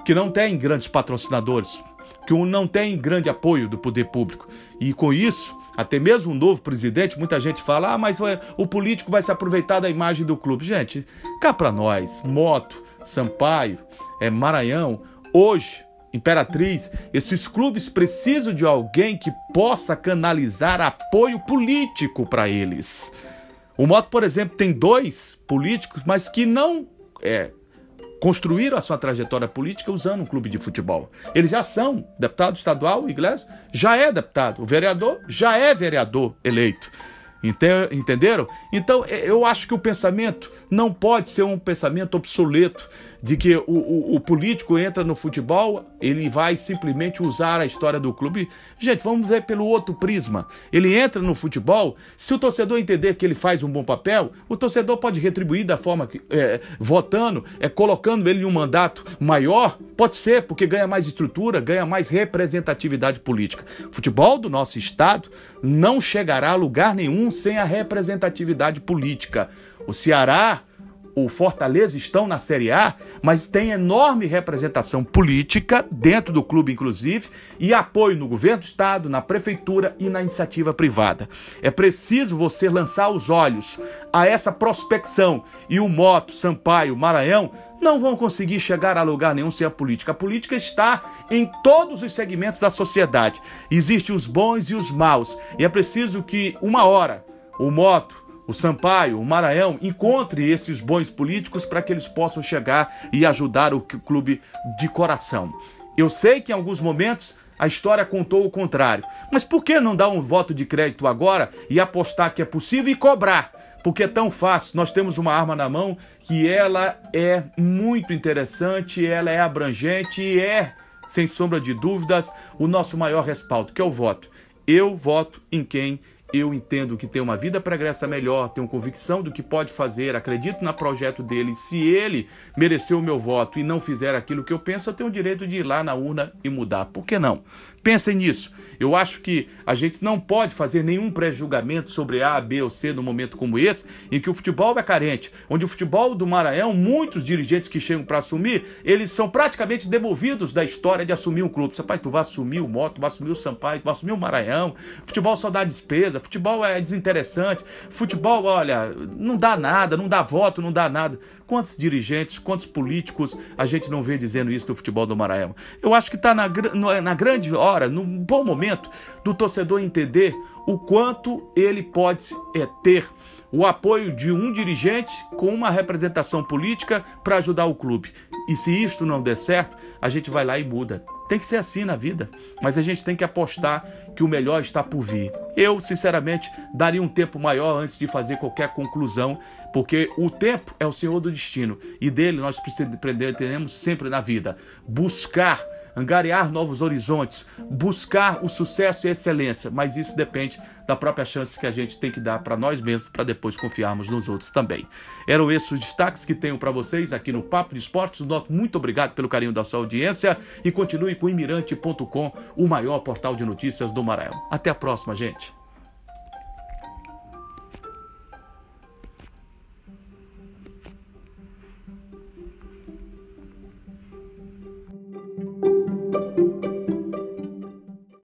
que não tem grandes patrocinadores, que não tem grande apoio do poder público. E com isso, até mesmo um novo presidente, muita gente fala: ah, mas o político vai se aproveitar da imagem do clube. Gente, cá para nós, Moto, Sampaio, é, Maranhão, hoje, Imperatriz, esses clubes precisam de alguém que possa canalizar apoio político para eles. O Moto, por exemplo, tem dois políticos, mas que não é, construíram a sua trajetória política usando um clube de futebol. Eles já são deputado estadual, o Iglesias já é deputado, o vereador já é vereador eleito. Entenderam? Então, eu acho que o pensamento não pode ser um pensamento obsoleto de que o, o, o, político entra no futebol, ele vai simplesmente usar a história do clube. Gente, vamos ver pelo outro prisma. Ele entra no futebol, se o torcedor entender que ele faz um bom papel, o torcedor pode retribuir da forma que, é, votando, é, colocando ele em um mandato maior, pode ser, porque ganha mais estrutura, ganha mais representatividade política. O futebol do nosso estado não chegará a lugar nenhum sem a representatividade política. O Ceará o Fortaleza estão na Série A, mas tem enorme representação política dentro do clube, inclusive, e apoio no governo do estado, na prefeitura e na iniciativa privada. É preciso você lançar os olhos a essa prospecção e o Moto, Sampaio, Maranhão não vão conseguir chegar a lugar nenhum sem a política. A política está em todos os segmentos da sociedade. Existem os bons e os maus, e é preciso que uma hora o Moto o Sampaio, o Maranhão, encontre esses bons políticos para que eles possam chegar e ajudar o clube de coração. Eu sei que em alguns momentos a história contou o contrário, mas por que não dar um voto de crédito agora e apostar que é possível e cobrar? Porque é tão fácil. Nós temos uma arma na mão que ela é muito interessante, ela é abrangente e é, sem sombra de dúvidas, o nosso maior respaldo, que é o voto. Eu voto em quem eu entendo que tem uma vida pregressa melhor, tenho convicção do que pode fazer, acredito no projeto dele. Se ele mereceu o meu voto e não fizer aquilo que eu penso, eu tenho o direito de ir lá na urna e mudar. Por que não? Pensem nisso. Eu acho que a gente não pode fazer nenhum pré-julgamento sobre A, B ou C num momento como esse, em que o futebol é carente, onde o futebol do Maranhão, muitos dirigentes que chegam para assumir, eles são praticamente demovidos da história de assumir um clube. Rapaz, tu vai assumir o Moto, tu vai assumir o Sampaio, tu vai assumir o Maranhão. Futebol só dá despesa, futebol é desinteressante. Futebol, olha, não dá nada, não dá voto, não dá nada. Quantos dirigentes, quantos políticos a gente não vê dizendo isso do futebol do Maranhão? Eu acho que está na, na grande hora, num bom momento, do torcedor entender o quanto ele pode é, ter o apoio de um dirigente com uma representação política para ajudar o clube. E se isto não der certo, a gente vai lá e muda. Tem que ser assim na vida, mas a gente tem que apostar que o melhor está por vir. Eu, sinceramente, daria um tempo maior antes de fazer qualquer conclusão, porque o tempo é o senhor do destino e dele nós pretendemos sempre na vida buscar angariar novos horizontes, buscar o sucesso e a excelência, mas isso depende da própria chance que a gente tem que dar para nós mesmos para depois confiarmos nos outros também. Eram esses os destaques que tenho para vocês aqui no Papo de Esportes. Muito obrigado pelo carinho da sua audiência e continue com imirante.com, o maior portal de notícias do Maranhão. Até a próxima, gente.